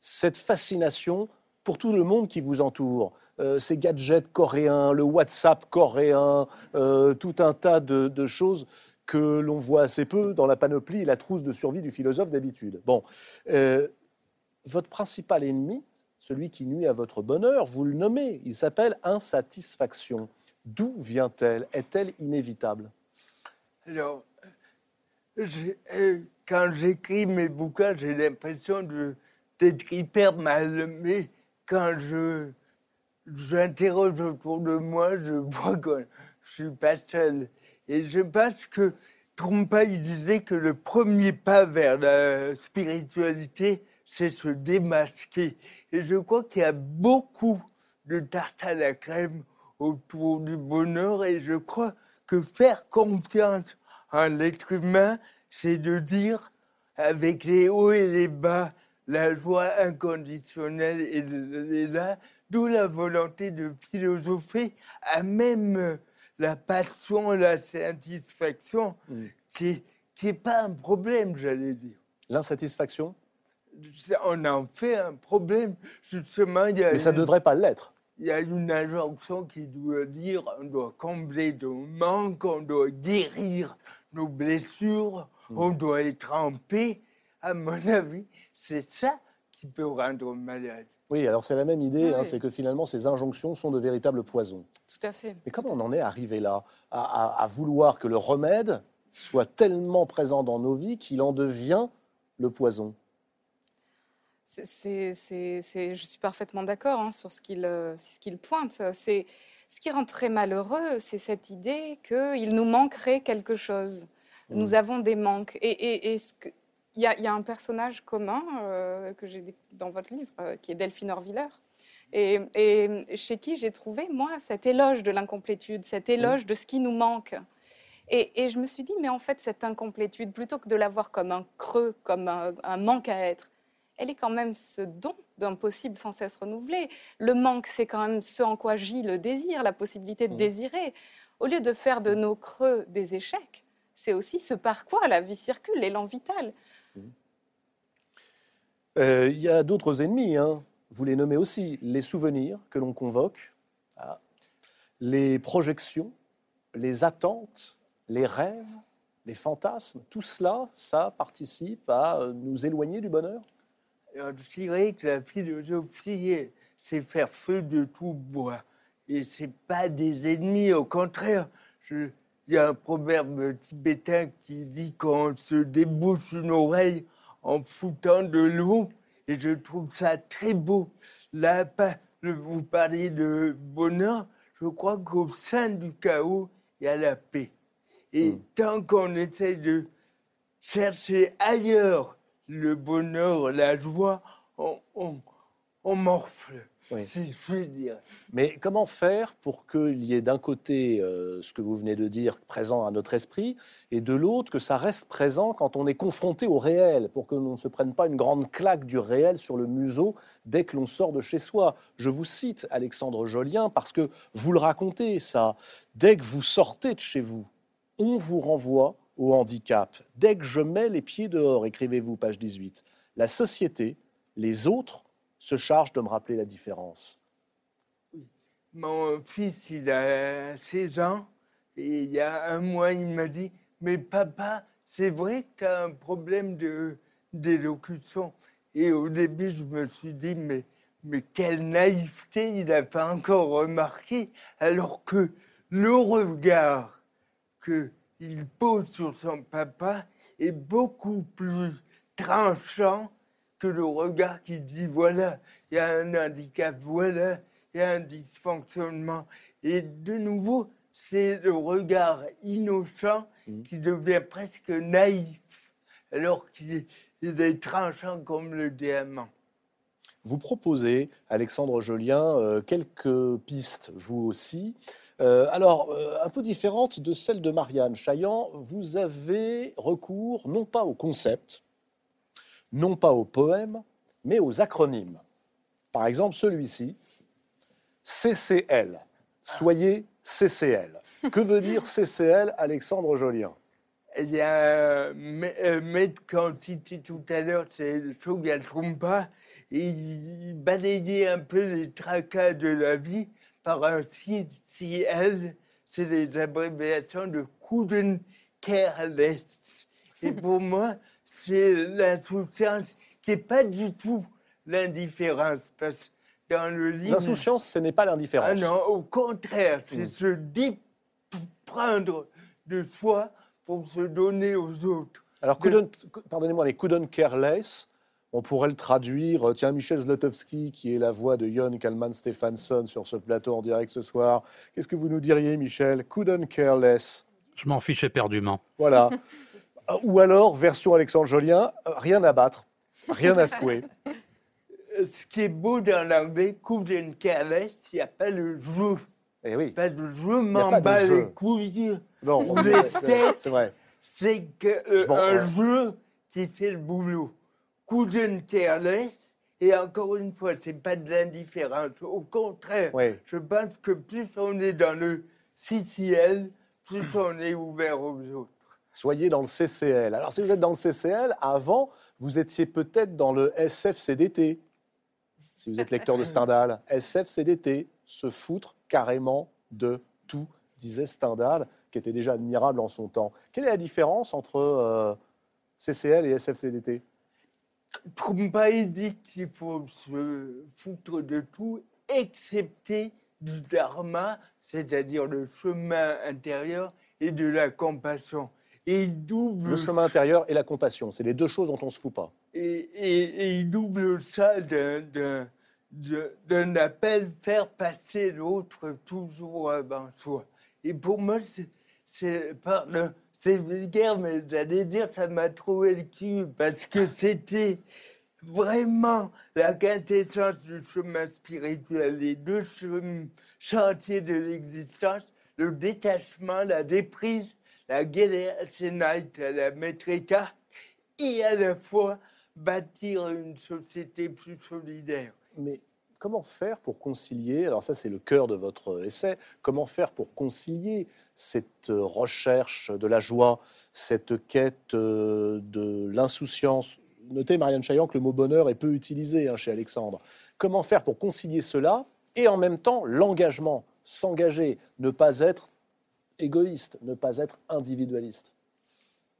cette fascination pour tout le monde qui vous entoure. Euh, ces gadgets coréens, le WhatsApp coréen, euh, tout un tas de, de choses que l'on voit assez peu dans la panoplie et la trousse de survie du philosophe d'habitude. Bon, euh, votre principal ennemi, celui qui nuit à votre bonheur, vous le nommez, il s'appelle insatisfaction. D'où vient-elle? Est-elle inévitable? Alors, euh, quand j'écris mes bouquins, j'ai l'impression d'être hyper mal, mais quand je j'interroge autour de moi, je vois que je suis pas seul. Et je pense que Trompa, il disait que le premier pas vers la spiritualité, c'est se démasquer. Et je crois qu'il y a beaucoup de tarte à la crème autour du bonheur et je crois que faire confiance en l'être humain, c'est de dire avec les hauts et les bas, la joie inconditionnelle et là, d'où la volonté de philosopher à même la passion, la satisfaction, Mm. qui est- n'est pas un problème, j'allais dire. L'insatisfaction? On en fait un problème. Justement, il y a Mais ça ne une- devrait pas l'être. Il y a une injonction qui doit dire on doit combler nos manques, on doit guérir nos blessures, on doit être en paix. À mon avis, c'est ça qui peut rendre malade. Oui, alors c'est la même idée, hein, c'est que finalement ces injonctions sont de véritables poisons. Tout à fait. Mais comment on en est arrivé là à, à- à vouloir que le remède soit tellement présent dans nos vies qu'il en devient le poison? C'est- c'est- c'est- c'est- je suis parfaitement d'accord hein, sur ce qu'il euh, c'est ce qu'il pointe. C'est ce qui rend très malheureux, c'est cette idée qu'il nous manquerait quelque chose. Nous avons des manques. Et, et- et ce que- il y, a, il y a un personnage commun euh, que j'ai dans votre livre, euh, qui est Delphine Orviller, et, et chez qui j'ai trouvé, moi, cet éloge de l'incomplétude, cet éloge de ce qui nous manque. Et, et je me suis dit, mais en fait, cette incomplétude, plutôt que de la voir comme un creux, comme un, un manque à être, elle est quand même ce don d'un possible sans cesse renouvelé. Le manque, c'est quand même ce en quoi gît le désir, la possibilité de Mhm. désirer. Au lieu de faire de nos creux des échecs, c'est aussi ce par quoi la vie circule, l'élan vital. Euh, Il y a d'autres ennemis, hein. vous les nommez aussi, les souvenirs que l'on convoque, ah, les projections, les attentes, les rêves, les fantasmes, tout cela, ça participe à nous éloigner du bonheur? Dirais que la philosophie, c'est faire feu de tout bois. Et c'est pas des ennemis, au contraire. Il y a un proverbe tibétain qui dit qu'on se débouche une oreille en foutant de l'eau. Et je trouve ça très beau. Là, vous parlez de bonheur. Je crois qu'au sein du chaos, il y a la paix. Et Mm. tant qu'on essaie de chercher ailleurs le bonheur, la joie, on, on- on morfle, Oui. si je puis dire. Mais comment faire pour qu'il y ait d'un côté euh, ce que vous venez de dire présent à notre esprit et de l'autre que ça reste présent quand on est confronté au réel, pour que l'on ne se prenne pas une grande claque du réel sur le museau dès que l'on sort de chez soi? Je vous cite Alexandre Jolien parce que vous le racontez ça. Dès que vous sortez de chez vous, on vous renvoie au handicap. Dès que je mets les pieds dehors, écrivez-vous, page 18, la société, les autres, se chargent de me rappeler la différence. Mon fils, il a 16 ans, et il y a un mois, il m'a dit Mais papa, c'est vrai que tu as un problème de- d'élocution. Et au début, je me suis dit Mais, mais quelle naïveté, il n'a pas encore remarqué, alors que le regard qu'il pose sur son papa est beaucoup plus tranchant que le regard qui dit voilà, il y a un handicap, voilà, il y a un dysfonctionnement. Et de nouveau, c'est le regard innocent qui devient presque naïf, alors qu'il est, il est tranchant comme le diamant. Vous proposez, Alexandre Jolien, euh, quelques pistes, vous aussi. Euh, alors, euh, un peu différentes de celles de Marianne Chaillan, vous avez recours non pas au concept, non pas au poème, mais aux acronymes. Par exemple, celui-ci, CCL. Soyez CCL. Que veut dire CCL, Alexandre Jolien? Il y a maître qu'on citait tout à l'heure, c'est Trumpa, et il balayait un peu les tracas de la vie par un CCL, c'est les abréviations de Couldn't Care Less. Et pour moi, c'est l'insouciance qui n'est pas du tout l'indifférence, parce que dans le livre... L'insouciance, ce n'est pas l'indifférence. Ah non, au contraire, c'est Mm. se déprendre de soi pour se donner aux autres. Alors, de- pardonnez-moi, les couldn't care less, on pourrait le traduire. euh, Tiens, Michel Zlotowski, qui est la voix de Jon Kalman Stefansson sur ce plateau en direct ce soir. Qu'est-ce que vous nous diriez, Michel? Couldn't care less. Je m'en fiche éperdument. Voilà. Euh, Ou alors, version Alexandre Jolien, euh, rien à battre, rien à secouer. Ce qui est beau dans l'anglais, couldn't care less, il n'y a pas le jeu. Eh oui. Pas de jeu, m'en bats les couilles. Non, c'est vrai. C'est que, euh, jeu qui fait le boulot. Care less, et encore une fois, c'est pas de l'indifférence. Au contraire, Oui. je pense que plus on est dans le CCL, plus on est ouvert aux autres. Soyez dans le CCL. Alors, si vous êtes dans le CCL, avant, vous étiez peut-être dans le SFCDT. Si vous êtes lecteur de Stendhal, SFCDT, se foutre carrément de tout, disait Stendhal, qui était déjà admirable en son temps. Quelle est la différence entre euh, CCL et SFCDT Il dit qu'il faut se foutre de tout, excepté du dharma, c'est-à-dire le chemin intérieur et de la compassion. Et il double Le chemin intérieur et la compassion, c'est les deux choses dont on ne se fout pas. et, et- et il double ça d'un- appel faire passer l'autre toujours avant soi. Et pour moi, c'est- c'est pardon, c'est vulgaire, mais j'allais dire ça m'a trouvé le cul parce que c'était vraiment la quintessence du chemin spirituel, les deux chantiers de l'existence, le détachement, la déprise, la night à la métrica, et à la fois bâtir une société plus solidaire. Comment faire pour concilier, alors ça c'est le cœur de votre essai, comment faire pour concilier cette recherche de la joie, cette quête euh, de l'insouciance? Notez, Marianne Chaillan, que le mot bonheur est peu utilisé hein, chez Alexandre. Comment faire pour concilier cela et en même temps l'engagement, s'engager, ne pas être égoïste, ne pas être individualiste?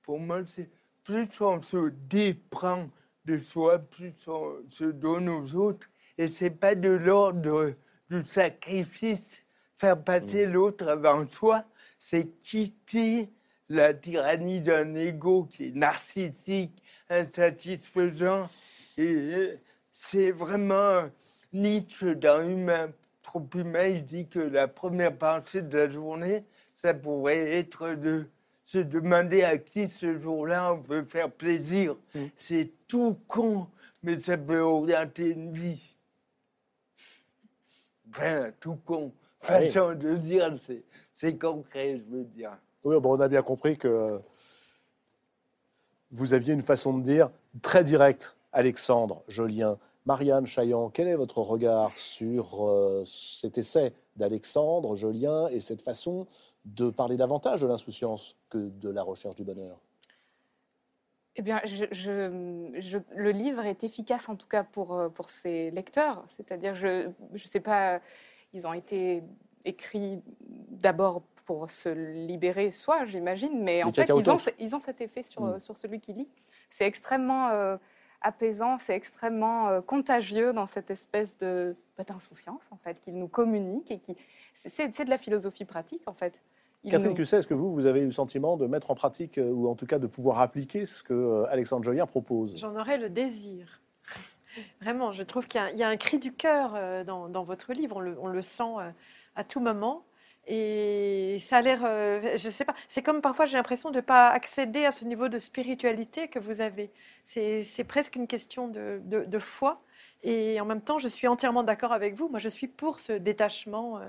Pour moi, c'est plus on se déprend de soi, plus on se donne aux autres. Et c'est pas de l'ordre du sacrifice, faire passer l'autre avant soi, c'est quitter la tyrannie d'un ego qui est narcissique, insatisfaisant. Et euh, c'est vraiment Nietzsche dans Humain, trop humain, il dit que la première pensée de la journée, ça pourrait être de se demander à qui ce jour-là on peut faire plaisir. C'est tout con, mais ça peut orienter une vie. Tout con. Ah oui. Façon de dire, c'est- c'est concret, je veux dire. Oui, bon, on a bien compris que vous aviez une façon de dire très directe, Alexandre Jolien. Marianne Chaillan, quel est votre regard sur euh, cet essai d'Alexandre Jolien et cette façon de parler davantage de l'insouciance que de la recherche du bonheur? Eh bien, je- je- je- le livre est efficace en tout cas pour, euh, pour ses lecteurs. C'est-à-dire, je ne sais pas, ils ont été écrits d'abord pour se libérer soi, j'imagine, mais en fait, ils ont, ce- ils ont cet effet sur, Mm. euh, sur celui qui lit. C'est extrêmement euh, apaisant, c'est extrêmement euh, contagieux dans cette espèce de bah, d'insouciance en fait qu'il nous communique et qui c'est de la philosophie pratique en fait. Catherine nous- Cusset, est-ce que vous, vous avez eu le sentiment de mettre en pratique, euh, ou en tout cas de pouvoir appliquer ce que euh, Alexandre Jolien propose? J'en aurais le désir. Vraiment, je trouve qu'il y a- il y, a un cri du cœur euh, dans, dans votre livre. On le, on le sent à tout moment. Et ça a l'air, je sais pas, c'est comme parfois j'ai l'impression de ne pas accéder à ce niveau de spiritualité que vous avez. C'est c'est presque une question de, de- de foi. Et en même temps, je suis entièrement d'accord avec vous. Moi, je suis pour ce détachement, euh,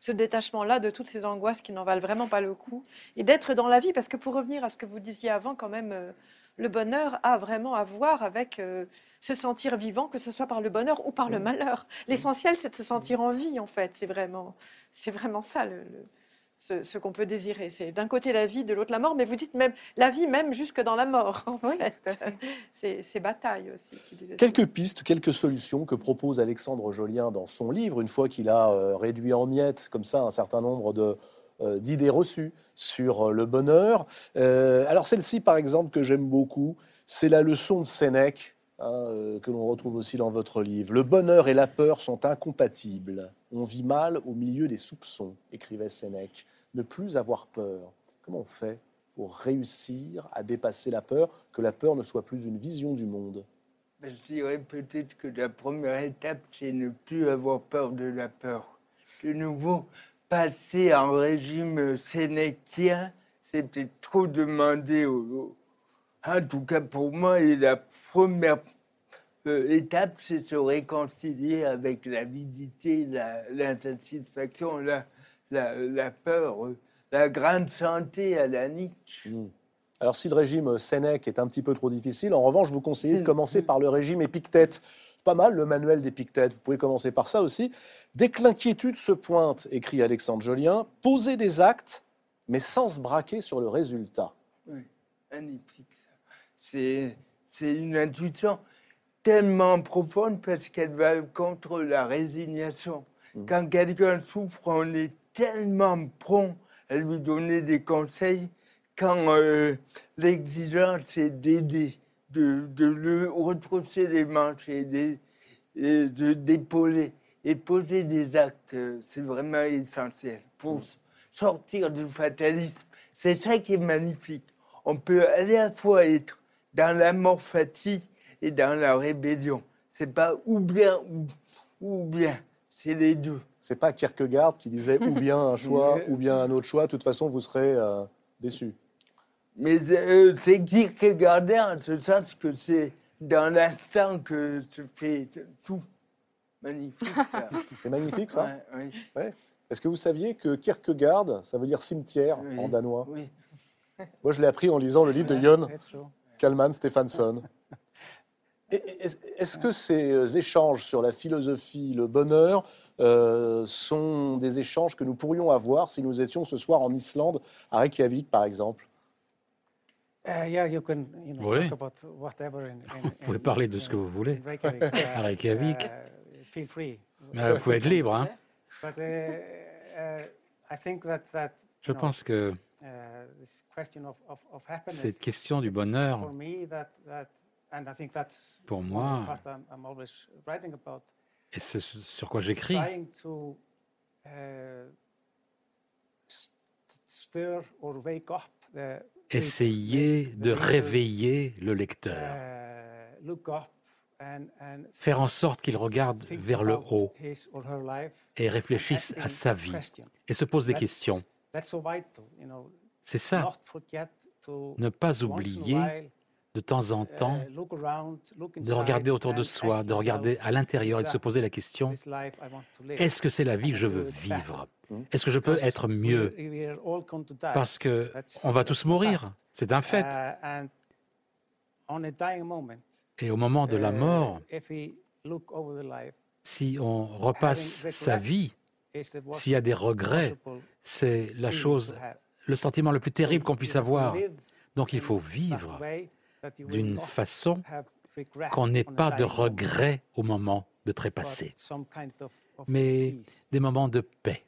ce détachement-là de toutes ces angoisses qui n'en valent vraiment pas le coup. Et d'être dans la vie, parce que pour revenir à ce que vous disiez avant, quand même, euh, le bonheur a vraiment à voir avec euh, se sentir vivant, que ce soit par le bonheur ou par le malheur. L'essentiel, c'est de se sentir en vie, en fait. C'est vraiment, c'est vraiment ça le, le- ce, ce qu'on peut désirer. C'est d'un côté la vie, de l'autre la mort, mais vous dites même la vie, même jusque dans la mort. En Oui, fait. fait. C'est, c'est bataille aussi. qui disait ça. Quelques pistes, quelques solutions que propose Alexandre Jolien dans son livre, une fois qu'il a euh, réduit en miettes comme ça un certain nombre de, euh, d'idées reçues sur euh, le bonheur. Euh, alors celle-ci, par exemple, que j'aime beaucoup, c'est la leçon de Sénèque, hein, euh, que l'on retrouve aussi dans votre livre. Le bonheur et la peur sont incompatibles. On vit mal au milieu des soupçons, écrivait Sénèque. Ne plus avoir peur. Comment on fait pour réussir à dépasser la peur, que la peur ne soit plus une vision du monde? Ben, Je dirais peut-être que la première étape, c'est ne plus avoir peur de la peur. De nouveau, passer en régime sénéquien, peut-être trop demandé. Au- En tout cas, pour moi, et la première euh, étape, c'est se réconcilier avec l'avidité, la- l'insatisfaction, la, la, la peur, euh, la grande santé à la Nietzsche. Mm. Alors, si le régime Sénèque est un petit peu trop difficile, en revanche, je vous conseille de commencer par le régime Épictète. Pas mal le manuel d'Épictète. Vous pouvez commencer par ça aussi. Dès que l'inquiétude se pointe, écrit Alexandre Jolien, posez des actes, mais sans se braquer sur le résultat. Oui, magnifique ça. C'est, c'est une intuition tellement profonde parce qu'elle va contre la résignation. Quand quelqu'un souffre, on est tellement prompt à lui donner des conseils quand euh, l'exigence est d'aider, de, de le retrousser les manches et, des- et de d'épauler et poser des actes, euh, c'est vraiment essentiel pour s- sortir du fatalisme. C'est ça qui est magnifique. On peut à la fois être dans la morphatie et dans la rébellion. C'est pas ou bien ou, ou bien, c'est les deux. C'est pas Kierkegaard qui disait ou bien un choix ou bien un autre choix. De toute façon, vous serez euh, déçu. Mais euh, c'est Kierkegaardien en ce sens que c'est dans l'instant que se fait tout. Magnifique ça. C'est magnifique, ça. Ouais, oui, Est-ce que vous saviez que Kierkegaard, ça veut dire cimetière Oui. en danois oui. Moi, je l'ai appris en lisant le livre de Jon. Kalman Stephenson. Est-ce que ces euh, échanges sur la philosophie, le bonheur, euh, sont des échanges que nous pourrions avoir si nous étions ce soir en Islande, à Reykjavik par exemple? Yeah, you can you know, Oui. talk about whatever. In, in, Vous pouvez parler de ce que vous voulez. À Reykjavik. uh, feel free. Mais vous pouvez être libre. Hein. But uh, uh, I think that that Je pense que uh, this question of, of, of happiness. Cette question du bonheur, for me that that and I think that's pour moi, part I'm, I'm always writing about. Et c'est ce sur quoi j'écris, trying to uh, st- stir or wake up the essayer de réveiller le lecteur, uh, faire en sorte qu'il regarde vers le haut et réfléchisse à sa vie et se pose des questions. That's so vital, you know. C'est ça, ne pas oublier de temps en temps, uh, look de regarder autour de soi, de regarder à l'intérieur et de se poser la question, this life I want to live? est-ce que c'est la vie que je veux vivre? Est-ce que je peux Because être we- mieux? Parce que on va tous a mourir, c'est un fait. Uh, Et au moment de la uh, mort, if we look over the life, si on repasse sa vie, s'il y a des regrets, c'est la chose, le sentiment le plus terrible qu'on puisse avoir. Donc il faut vivre d'une façon qu'on n'ait pas de regrets au moment de trépasser, mais des moments de paix.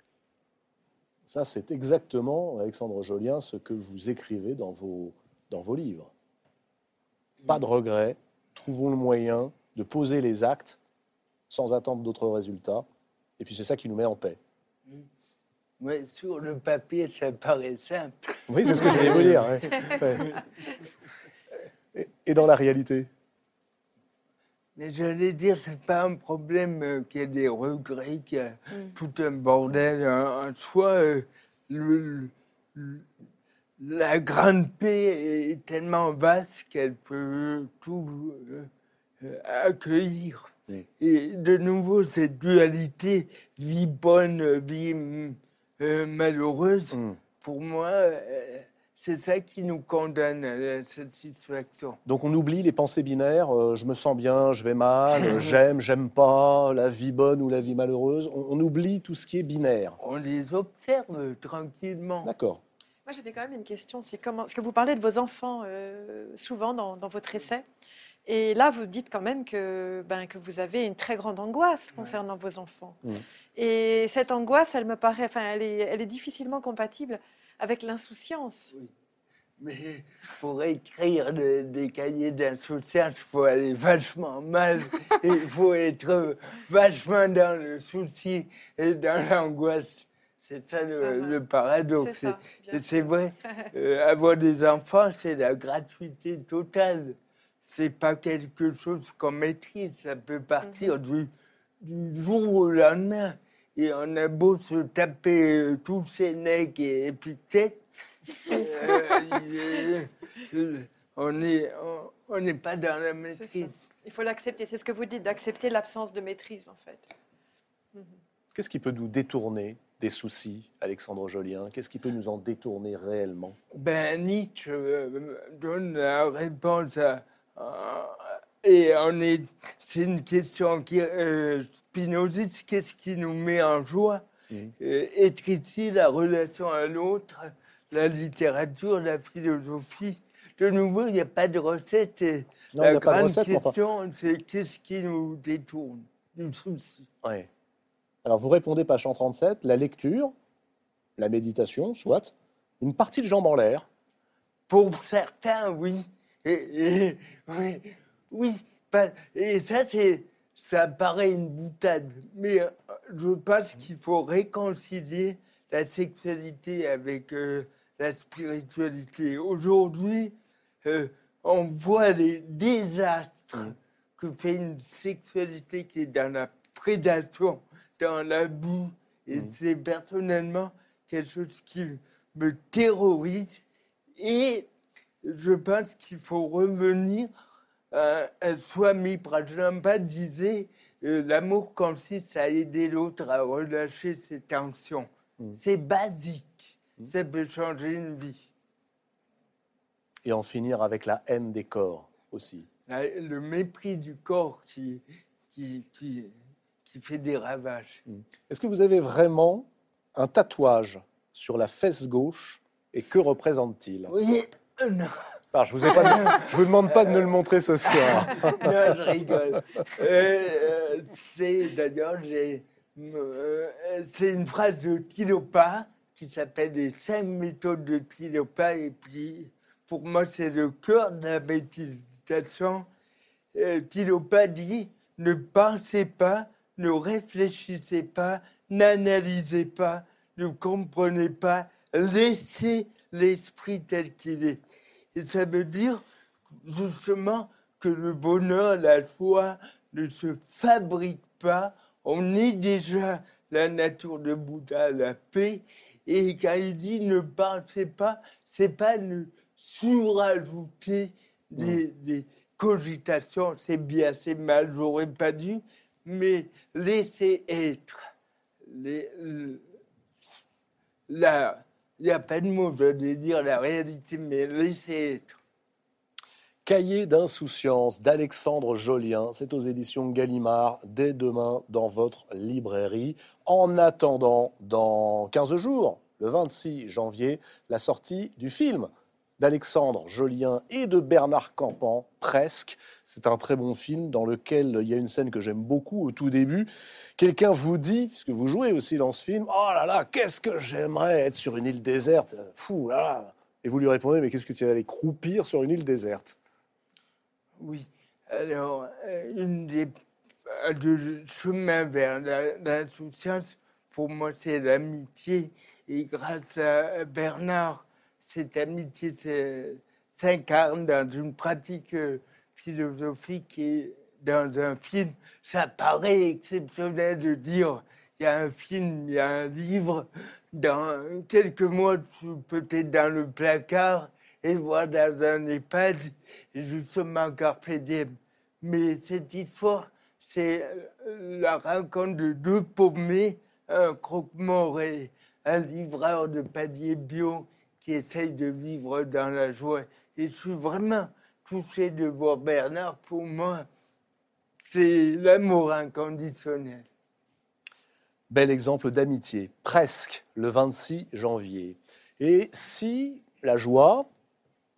Ça, c'est exactement, Alexandre Jolien, ce que vous écrivez dans vos livres. Pas de regrets, trouvons le moyen de poser les actes sans attendre d'autres résultats. Et puis c'est ça qui nous met en paix. Ouais, sur le papier, ça paraît simple. Oui, c'est ce que je voulais vous dire. ouais. Ouais. Et- Et dans la réalité Mais j'allais dire, c'est pas un problème euh, qu'il y ait des regrets, qu'il y a tout un bordel en, en soi. euh, le- le- la grande paix est tellement vaste qu'elle peut tout euh, accueillir. Et de nouveau, cette dualité, vie bonne, vie euh, malheureuse, Mm. pour moi, euh, c'est ça qui nous condamne à la satisfaction. Donc on oublie les pensées binaires, euh, je me sens bien, je vais mal, j'aime, j'aime pas, la vie bonne ou la vie malheureuse. On, on oublie tout ce qui est binaire. On les observe tranquillement. D'accord. Moi, j'avais quand même une question. C'est comment Parce que vous parlez de vos enfants euh, souvent dans, dans votre essai. Et là, vous dites quand même que, ben, que vous avez une très grande angoisse concernant vos enfants. Mm. Et cette angoisse, elle me paraît, enfin, elle est, elle est difficilement compatible avec l'insouciance. Mais pour écrire de- des cahiers d'insouciance, il faut aller vachement mal. Il faut être vachement dans le souci et dans l'angoisse. C'est ça le, Ah, le paradoxe. C'est vrai, euh, avoir des enfants, c'est la gratuité totale. C'est pas quelque chose qu'on maîtrise. Ça peut partir du, du jour au lendemain. Et on a beau se taper euh, tous Sénèques et Épictète, euh, il- euh, on n'est on, on n'est pas dans la maîtrise. Il faut l'accepter. C'est ce que vous dites, d'accepter l'absence de maîtrise, en fait. Qu'est-ce qui peut nous détourner des soucis, Alexandre Jolien? Qu'est-ce qui peut nous en détourner réellement? Ben, Nietzsche euh, donne la réponse à. À- et on est. C'est une question qui. Euh, Spinoziste, qu'est-ce qui nous met en joie? Mhm. Euh, ici, la relation à l'autre, la littérature, la philosophie. De nouveau, il n'y a pas de recette. et Non, la grande recette, mais enfin- question, c'est qu'est-ce qui nous détourne? Du souci Ouais. Alors vous répondez, page 137, la lecture, la méditation, soit, une partie de jambes en l'air. Pour certains, oui. Et, et- oui, oui. pas- et ça, c'est, ça paraît une boutade. Mais euh, je pense qu'il faut réconcilier la sexualité avec euh, la spiritualité. Aujourd'hui, euh, on voit les désastres que fait une sexualité qui est dans la prédation, dans l'abus. Et c'est personnellement quelque chose qui me terrorise. Et je pense qu'il faut revenir à, à Swami Prajnapada disait euh, l'amour consiste à aider l'autre à relâcher ses tensions. C'est basique. Ça peut changer une vie. Et en finir avec la haine des corps aussi. La- le mépris du corps qui, qui, qui, qui fait des ravages. Est-ce que vous avez vraiment un tatouage sur la fesse gauche et que représente-t-il? Oui, euh, non. Alors, Je vous ai pas, je vous demande pas de me le montrer ce soir. non, je rigole. Euh, euh, c'est d'ailleurs, euh, c'est une phrase de Tilopa qui s'appelle les cinq méthodes de Tilopa. Et puis, pour moi, c'est le cœur de la méditation. Euh, Tilopa dit ne pensez pas, ne réfléchissez pas, n'analysez pas, ne comprenez pas, laissez l'esprit tel qu'il est. Et ça veut dire justement que le bonheur, la joie ne se fabrique pas. On est déjà la nature de Bouddha, la paix. Et quand il dit ne pensez pas, c'est pas ne surajouter des, des cogitations, c'est bien, c'est mal, j'aurais pas dû, mais laisser être. Les, la, il n'y a pas de mots, je vais dire la réalité, mais laisser être. Cahier d'insouciance d'Alexandre Jolien, c'est aux éditions Gallimard, dès demain dans votre librairie. En attendant, dans 15 jours, le 26 janvier, la sortie du film d'Alexandre Jolien et de Bernard Campan, Presque. C'est un très bon film dans lequel il y a une scène que j'aime beaucoup au tout début. Quelqu'un vous dit, puisque vous jouez aussi dans ce film, oh là là, qu'est-ce que j'aimerais être sur une île déserte. Fou là. Et vous lui répondez, mais qu'est-ce que tu aller croupir sur une île déserte? Oui. Alors, euh, une des euh, de chemin vers la- l'insouciance, pour moi, c'est l'amitié. Et grâce à Bernard, cette amitié s'incarne dans une pratique euh, philosophique et dans un film. Ça paraît exceptionnel de dire il y a un film, il y a un livre. Dans quelques mois, tu peux être dans le placard et voir dans un EHPAD, justement Carpe Diem. Mais cette histoire, c'est euh, la rencontre de deux paumés, un croque-mort et un livreur de panier bio qui essaye de vivre dans la joie. Et je suis vraiment touché de voir Bernard. Pour moi, c'est l'amour inconditionnel. Bel exemple d'amitié, presque le 26 janvier. Et si la joie,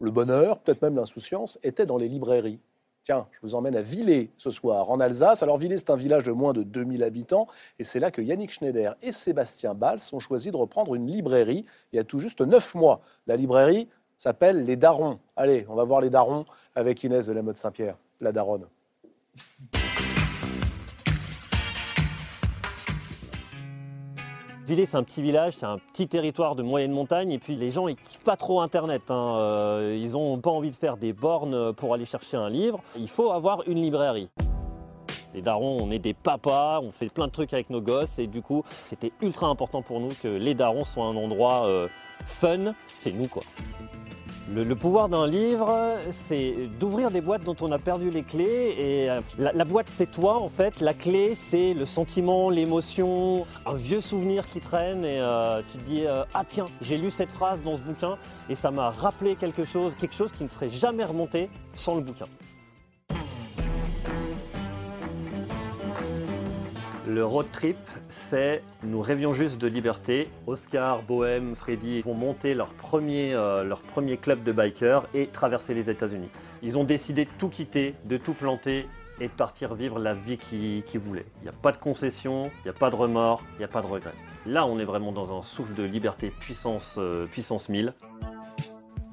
le bonheur, peut-être même l'insouciance, étaient dans les librairies? Tiens, je vous emmène à Villers ce soir, en Alsace. Alors Villers, c'est un village de moins de 2000 habitants, et c'est là que Yannick Schneider et Sébastien Bals ont choisi de reprendre une librairie il y a tout juste neuf mois. La librairie s'appelle Les Darons. Allez, on va voir Les Darons avec Inès de la Mode Saint-Pierre, la daronne. Villers, c'est un petit village, c'est un petit territoire de moyenne montagne. Et puis les gens, ils kiffent pas trop Internet. hein. Euh, ils ont pas envie de faire des bornes pour aller chercher un livre. Il faut avoir une librairie. Les darons, on est des papas, on fait plein de trucs avec nos gosses. Et du coup, c'était ultra important pour nous que les darons soient un endroit euh, fun. C'est nous, quoi. Le, pouvoir d'un livre, c'est d'ouvrir des boîtes dont on a perdu les clés. Et euh, la, la boîte, c'est toi, en fait. La clé, c'est le sentiment, l'émotion, un vieux souvenir qui traîne. Et euh, tu te dis euh, Ah, tiens, j'ai lu cette phrase dans ce bouquin et ça m'a rappelé quelque chose, quelque chose qui ne serait jamais remonté sans le bouquin. Le road trip, c'est nous rêvions juste de liberté. Oscar, Bohème, Freddy vont monter leur premier, euh, leur premier club de bikers et traverser les États-Unis. Ils ont décidé de tout quitter, de tout planter et de partir vivre la vie qu'ils qu'ils voulaient. Il n'y a pas de concession, il n'y a pas de remords, il n'y a pas de regrets. Là, on est vraiment dans un souffle de liberté puissance, euh, puissance 1000.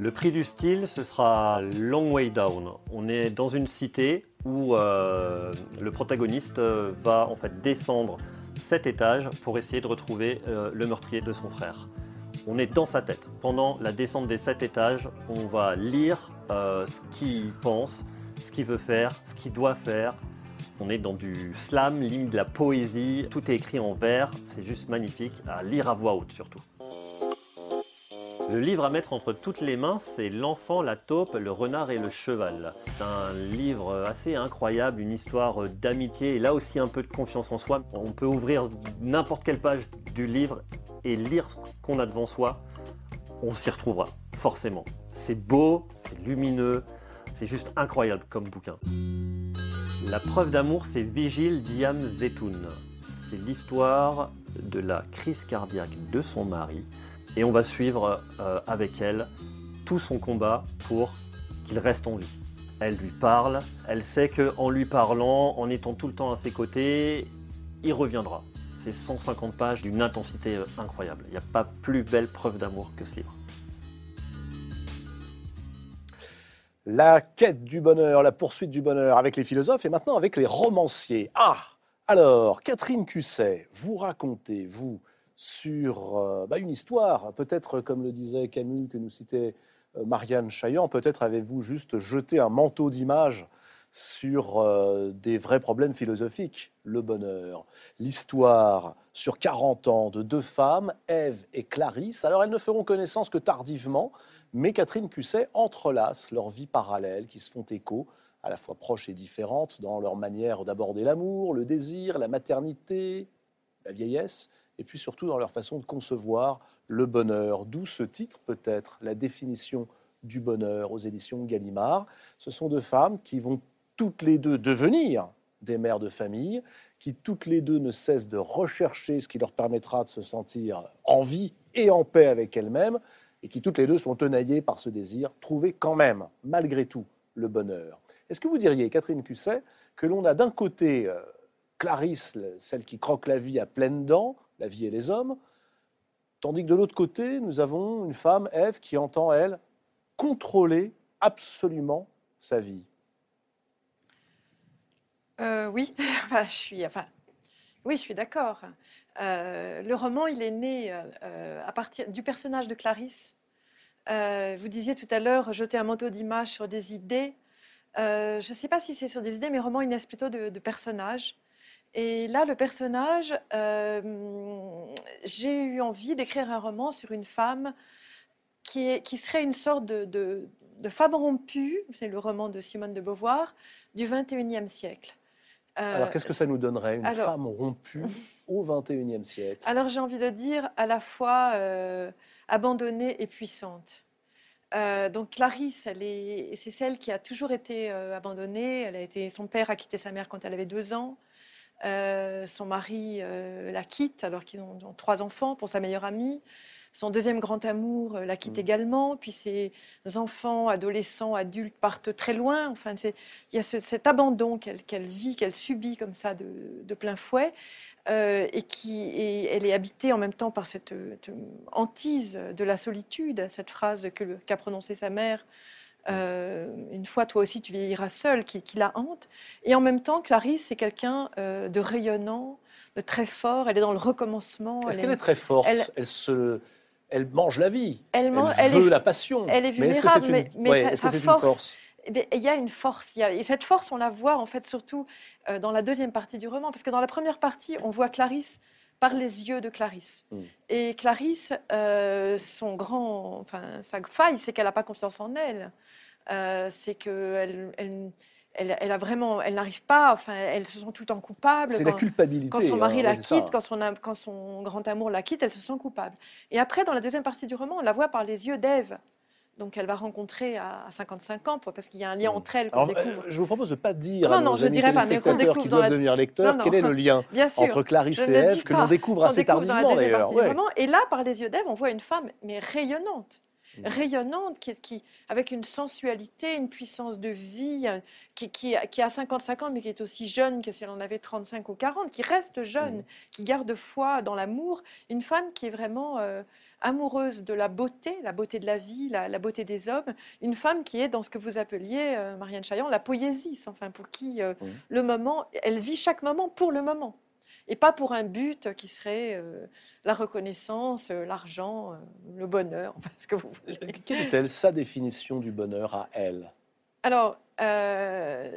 Le prix du style, ce sera Long Way Down. On est dans une cité où euh, le protagoniste euh, va en fait descendre sept étages pour essayer de retrouver euh, le meurtrier de son frère. On est dans sa tête. Pendant la descente des sept étages, on va lire ce qu'il pense, ce qu'il veut faire, ce qu'il doit faire. On est dans du slam, ligne de la poésie. Tout est écrit en vers. C'est juste magnifique à lire à voix haute surtout. Le livre à mettre entre toutes les mains, c'est L'enfant, la taupe, le renard et le cheval. C'est un livre assez incroyable, une histoire d'amitié et là aussi un peu de confiance en soi. On peut ouvrir n'importe quelle page du livre et lire ce qu'on a devant soi. On s'y retrouvera, forcément. C'est beau, c'est lumineux, c'est juste incroyable comme bouquin. La preuve d'amour, c'est Vigile d'Iam Zetoun. C'est l'histoire de la crise cardiaque de son mari et on va suivre euh, avec elle tout son combat pour qu'il reste en vie. Elle lui parle, elle sait qu'en lui parlant, en étant tout le temps à ses côtés, il reviendra. C'est 150 pages d'une intensité euh, incroyable. Il n'y a pas plus belle preuve d'amour que ce livre. La quête du bonheur, la poursuite du bonheur avec les philosophes et maintenant avec les romanciers. Ah Alors, Catherine Cusset, vous racontez, vous, sur euh, bah, une histoire, peut-être comme le disait Camus, que nous citait euh, Marianne Chaillan, peut-être avez-vous juste jeté un manteau d'image sur euh, des vrais problèmes philosophiques, le bonheur. L'histoire sur 40 ans de deux femmes, Ève et Clarisse. Alors elles ne feront connaissance que tardivement, Mais Catherine Cusset entrelace leurs vies parallèles qui se font écho, à la fois proches et différentes, dans leur manière d'aborder l'amour, le désir, la maternité, la vieillesse, et puis surtout dans leur façon de concevoir le bonheur. D'où ce titre peut-être, la définition du bonheur aux éditions Gallimard. Ce sont deux femmes qui vont toutes les deux devenir des mères de famille, qui toutes les deux ne cessent de rechercher ce qui leur permettra de se sentir en vie et en paix avec elles-mêmes, et qui toutes les deux sont tenaillées par ce désir, trouver quand même, malgré tout, le bonheur. Est-ce que vous diriez, Catherine Cusset, que l'on a d'un côté euh, Clarisse, celle qui croque la vie à pleines dents, la vie et les hommes, tandis que de l'autre côté, nous avons une femme, Ève, qui entend, elle, contrôler absolument sa vie Euh, oui, je suis, enfin, oui, je suis d'accord. Euh, le roman, il est né euh, à partir du personnage de Clarisse. Vous disiez tout à l'heure jeter un manteau d'image sur des idées. Je ne sais pas si c'est sur des idées, mais roman, il naissent plutôt de personnages. Et là, le personnage, euh, j'ai eu envie d'écrire un roman sur une femme qui, est, qui serait une sorte de, de- de femme rompue, c'est le roman de Simone de Beauvoir, du 21e siècle. Euh, Alors qu'est-ce que ça nous donnerait, une alors- femme rompue au XXIe siècle? Alors j'ai envie de dire à la fois euh, abandonnée et puissante. Euh, donc Clarisse, c'est celle qui a toujours été euh, abandonnée. Elle a été, son père a quitté sa mère quand elle avait deux ans. Euh, son mari euh, la quitte alors qu'ils ont, ont trois enfants pour sa meilleure amie. Son deuxième grand amour euh, la quitte Mm. également. Puis ses enfants, adolescents, adultes partent très loin. Enfin, il y a ce- cet abandon qu'elle vit, qu'elle subit comme ça de, de plein fouet. Et qui et elle est habitée en même temps par cette, cette hantise de la solitude, cette phrase qu'a prononcée sa mère. Euh, une fois, toi aussi, tu vieilliras seule, qui, qui la hante. Et en même temps, Clarisse, c'est quelqu'un euh, de rayonnant, de très fort. Elle est dans le recommencement. Est-ce elle qu'elle est- est très forte? elle- elle, se, elle mange la vie. Elle, man- elle elle veut est, la passion. elle est mais est-ce que c'est vulnérable, une, mais- mais ouais, sa- est-ce que c'est une force- force? Eh bien, il y a une force. et cette force, on la voit en fait surtout euh, dans la deuxième partie du roman, parce que dans la première partie, on voit Clarisse par les yeux de Clarisse. Mm. Et Clarisse, euh, son grand, enfin sa faille, c'est qu'elle n'a pas confiance en elle. Euh, c'est qu'elle, elle, elle, elle a vraiment, elle n'arrive pas. Enfin, elle se sent tout le temps coupable. C'est la quand- culpabilité. quand son mari hein, la quitte, quand son, quand son grand amour la quitte, elle se sent coupable. Et après, dans la deuxième partie du roman, on la voit par les yeux d'Ève. Donc, elle va rencontrer à, à 55 ans, parce qu'il y a un lien Mm. entre elles qu'on Alors, découvre. euh, je vous propose de ne pas dire Non, à non, nos je amis dirais pas, mais qu'on découvre qui doivent la- devenir lecteurs, Non, non, quel est le lien sûr. entre Clarisse je et Ève que l'on découvre On assez découvre tardivement d'ailleurs. ouais. Et là, par les yeux d'Ève, on voit une femme, mais rayonnante. Mhm. Rayonnante, qui, qui, avec une sensualité, une puissance de vie, euh, qui, qui, qui a 55 ans, mais qui est aussi jeune que si elle en avait 35 ou 40, qui reste jeune, Mhm. qui garde foi dans l'amour. Une femme qui est vraiment euh, amoureuse de la beauté, la beauté de la vie, la, la beauté des hommes. Une femme qui est dans ce que vous appeliez, euh, Marianne Chaillan, la poésie, enfin, pour qui euh, le moment, elle vit chaque moment pour le moment et pas pour un but qui serait euh, la reconnaissance, euh, l'argent, euh, le bonheur, enfin ce que vous voulez. Quelle est-elle sa définition du bonheur à elle? Alors, euh,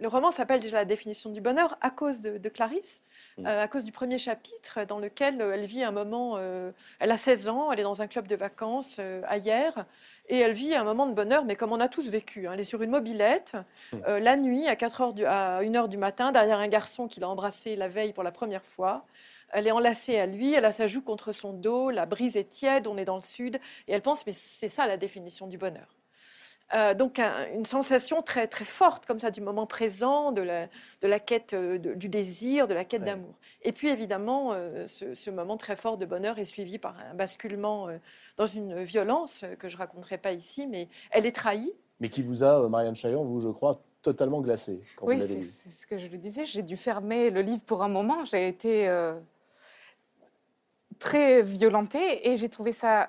le roman s'appelle déjà La définition du bonheur à cause de, de Clarisse, Mm. euh, à cause du premier chapitre dans lequel euh, elle vit un moment, euh, elle a 16 ans, elle est dans un club de vacances à Hyères, et elle vit un moment de bonheur, mais comme on a tous vécu. hein. Elle est sur une mobilette, Mm. la nuit, à, 4 heures du, à 1h du matin, derrière un garçon qui l'a embrassée la veille pour la première fois. Elle est enlacée à lui, elle a sa joue contre son dos, la brise est tiède, on est dans le sud, et elle pense, mais c'est ça la définition du bonheur. Euh, donc un- une sensation très très forte comme ça du moment présent, de la, de la quête euh, de- du désir, de la quête Ouais. d'amour. Et puis évidemment, euh, ce, ce moment très fort de bonheur est suivi par un basculement euh, dans une violence euh, que je raconterai pas ici, mais elle est trahie. Mais qui vous a, euh, Marianne Chaillon, vous, je crois, totalement glacé quand Oui, vous l'avez c'est ce que je le disais. J'ai dû fermer le livre pour un moment. J'ai été euh, très violentée et j'ai trouvé ça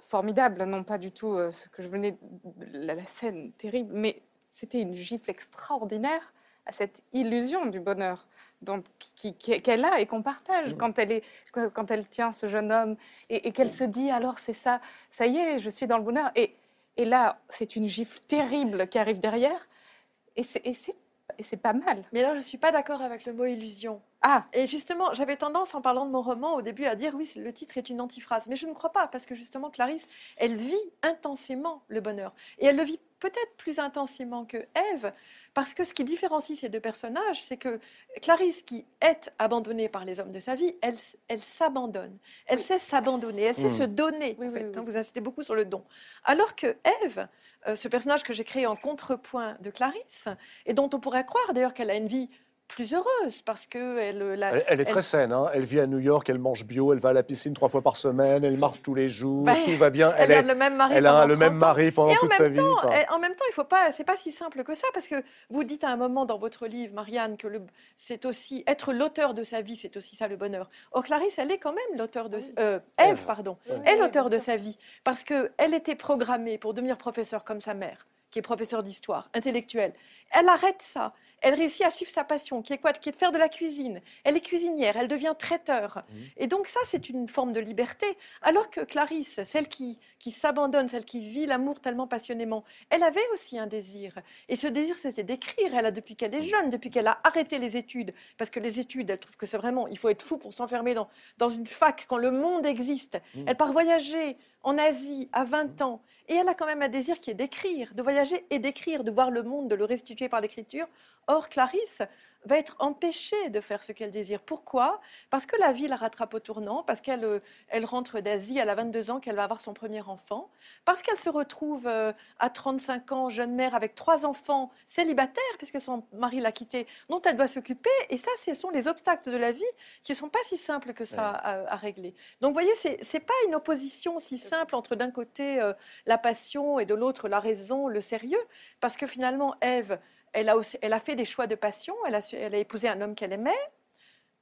formidable. Non pas du tout euh, ce que je venais, de la, la scène terrible, mais c'était une gifle extraordinaire à cette illusion du bonheur qu'elle a et qu'on partage quand, elle est, quand elle tient ce jeune homme et, et qu'elle se dit alors c'est ça, ça y est, je suis dans le bonheur. Et, et là, c'est une gifle terrible qui arrive derrière. Et c'est et c'est pas mal. Mais là, je ne suis pas d'accord avec le mot illusion. Ah, Et justement, j'avais tendance, en parlant de mon roman au début, à dire oui, le titre est une antiphrase. Mais je ne crois pas, parce que justement, Clarisse, elle vit intensément le bonheur. Et elle le vit peut-être plus intensément que Ève, parce que ce qui différencie ces deux personnages, c'est que Clarisse, qui est abandonnée par les hommes de sa vie, elle, elle s'abandonne. Elle sait s'abandonner, elle sait Mm. se donner. Oui, en oui, fait, oui, hein. oui. vous insistez beaucoup sur le don. Alors que Ève, euh, ce personnage que j'ai créé en contrepoint de Clarisse, et dont on pourrait croire d'ailleurs qu'elle a une vie plus heureuse, parce que elle, euh, la- Elle, elle est elle- très saine. hein. Elle vit à New York, elle mange bio, elle va à la piscine trois fois par semaine, elle marche tous les jours, Bah, tout va bien. elle, Elle, est- le même mari elle a pendant le même 30 ans. mari pendant toute sa vie. temps, enfin. eh, en même temps, il faut pas, c'est pas si simple que ça, parce que vous dites à un moment dans votre livre, Marianne, que le- c'est aussi être l'auteur de sa vie, c'est aussi ça le bonheur. Or Clarisse, elle est quand même l'auteur de, euh, Ève, Ève. pardon, Ouais. est l'auteur de sa vie, parce que elle était programmée pour devenir professeure comme sa mère, qui est professeure d'histoire, intellectuelle. Elle arrête ça. Elle réussit à suivre sa passion, qui est quoi? Qui est de faire de la cuisine. Elle est cuisinière, elle devient traiteur. Et donc ça, c'est une forme de liberté. Alors que Clarisse, celle qui, qui s'abandonne, celle qui vit l'amour tellement passionnément, elle avait aussi un désir. Et ce désir, c'était d'écrire. Elle a depuis qu'elle est jeune, depuis qu'elle a arrêté les études, parce que les études, elle trouve que c'est vraiment, il faut être fou pour s'enfermer dans, dans une fac quand le monde existe. Elle part voyager en Asie à 20 ans. Et elle a quand même un désir qui est d'écrire, de voyager et d'écrire, de voir le monde, de le restituer par l'écriture. Or, Clarisse va être empêchée de faire ce qu'elle désire. Pourquoi? Parce que la vie la rattrape au tournant, parce qu'elle euh, elle rentre d'Asie, elle a 22 ans, qu'elle va avoir son premier enfant, parce qu'elle se retrouve euh, à 35 ans, jeune mère, avec trois enfants célibataires, puisque son mari l'a quittée, dont elle doit s'occuper. Et ça, ce sont les obstacles de la vie qui ne sont pas si simples que ça à, à régler. Donc, vous voyez, c'est n'est pas une opposition si simple entre d'un côté euh, la passion et de l'autre la raison, le sérieux, parce que finalement, Ève, elle a, aussi, elle a fait des choix de passion, elle a, elle a épousé un homme qu'elle aimait.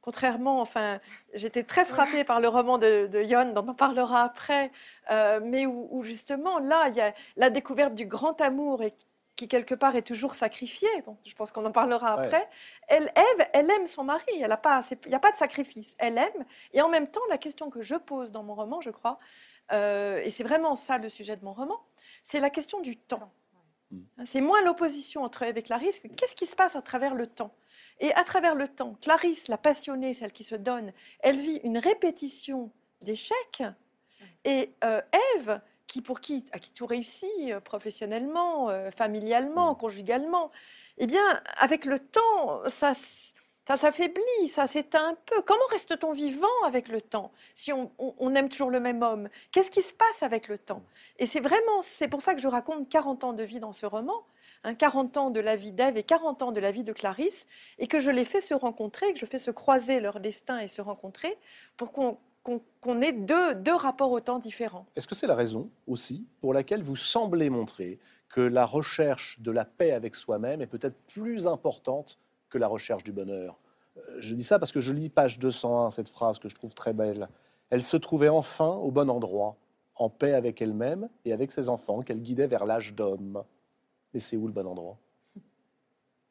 Contrairement, enfin, j'étais très frappée par le roman de, de Yon, dont on parlera après, euh, mais où, où justement, là, il y a la découverte du grand amour et qui, quelque part, est toujours sacrifié. Bon, je pense qu'on en parlera Ouais. après. Elle, Ève, elle aime son mari, elle a pas, il n'y a pas de sacrifice. Elle aime, et en même temps, la question que je pose dans mon roman, je crois, euh, et c'est vraiment ça le sujet de mon roman, c'est la question du temps. C'est moins l'opposition entre Ève et Clarisse que qu'est-ce qui se passe à travers le temps. Et à travers le temps, Clarisse, la passionnée, celle qui se donne, elle vit une répétition d'échecs. Et euh, Ève, qui, pour qui, à qui tout réussit, euh, professionnellement, euh, familialement, conjugalement, eh bien, avec le temps, ça, ça s'affaiblit, ça s'éteint un peu. Comment reste-t-on vivant avec le temps si on, aime toujours le même homme? Qu'est-ce qui se passe avec le temps? Et c'est vraiment, c'est pour ça que je raconte 40 ans de vie dans ce roman, hein, 40 ans de la vie d'Ève et 40 ans de la vie de Clarisse, et que je les fais se rencontrer, que je fais se croiser leur destin et se rencontrer, pour qu'on qu'on- qu'on ait deux, deux rapports au temps différents. Est-ce que c'est la raison aussi pour laquelle vous semblez montrer que la recherche de la paix avec soi-même est peut-être plus importante que la recherche du bonheur Euh, Je dis ça parce que je lis page 201, cette phrase que je trouve très belle. Elle se trouvait enfin au bon endroit, en paix avec elle-même et avec ses enfants qu'elle guidait vers l'âge d'homme. Mais c'est où le bon endroit?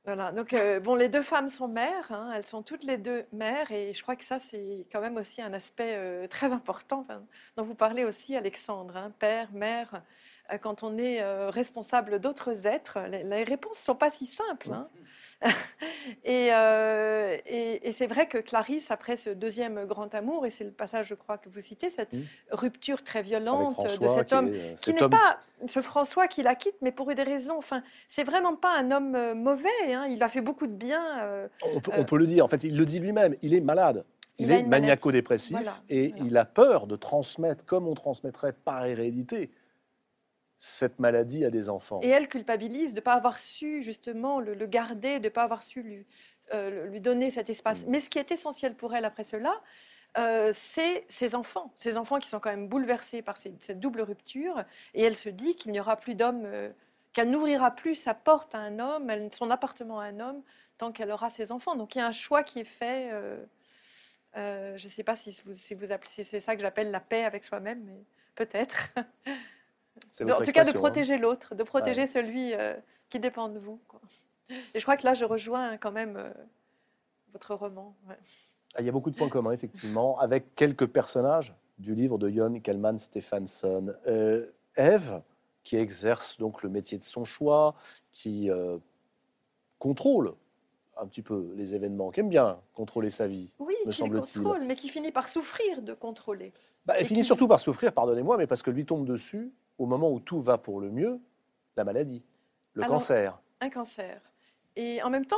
Voilà, donc euh, bon, les deux femmes sont mères, hein, elles sont toutes les deux mères, et je crois que ça, c'est quand même aussi un aspect euh, très important enfin, dont vous parlez aussi, Alexandre, hein, père, mère. Euh, quand on est euh, responsable d'autres êtres, les, réponses ne sont pas si simples. hein. et euh, et- et c'est vrai que Clarisse, après ce deuxième grand amour, et c'est le passage, je crois, que vous citez, cette Mm. rupture très violente de cet qui homme est, qui n'est homme pas ce François qui la quitte, mais pour des raisons. Enfin, c'est vraiment pas un homme mauvais. hein. Il a fait beaucoup de bien. euh, On peut, Euh, on peut le dire, en fait, il le dit lui-même, il est malade. Il, est maniaco-dépressif Voilà, et voilà. il a peur de transmettre, comme on transmettrait par hérédité, cette maladie à des enfants. Et elle culpabilise de ne pas avoir su justement le, le garder, de ne pas avoir su lui, euh, lui donner cet espace. Mm. Mais ce qui est essentiel pour elle après cela, euh, c'est ses enfants. Ses enfants qui sont quand même bouleversés par ces- cette double rupture. Et elle se dit qu'il n'y aura plus d'homme, euh, qu'elle n'ouvrira plus sa porte à un homme, elle- son appartement à un homme, tant qu'elle aura ses enfants. Donc il y a un choix qui est fait. euh, je ne sais pas si vous, si vous appelez, si c'est ça que j'appelle la paix avec soi-même, mais peut-être. En tout cas, de hein. protéger l'autre, de protéger celui euh, qui dépend de vous. quoi. Et je crois que là, je rejoins quand même euh, votre roman. ouais. Ah, Il y a beaucoup de points communs, effectivement, avec quelques personnages du livre de Jon Kellman Stephenson. Euh, Ève, qui exerce donc le métier de son choix, qui euh, contrôle un petit peu les événements, qui aime bien contrôler sa vie. Oui, me semble-t-il. contrôle, mais qui finit par souffrir de contrôler. Bah, elle Et finit qui- surtout par souffrir, pardonnez-moi, mais parce que lui tombe dessus, au moment où tout va pour le mieux, la maladie, le Alors, cancer. un cancer. Et en même temps,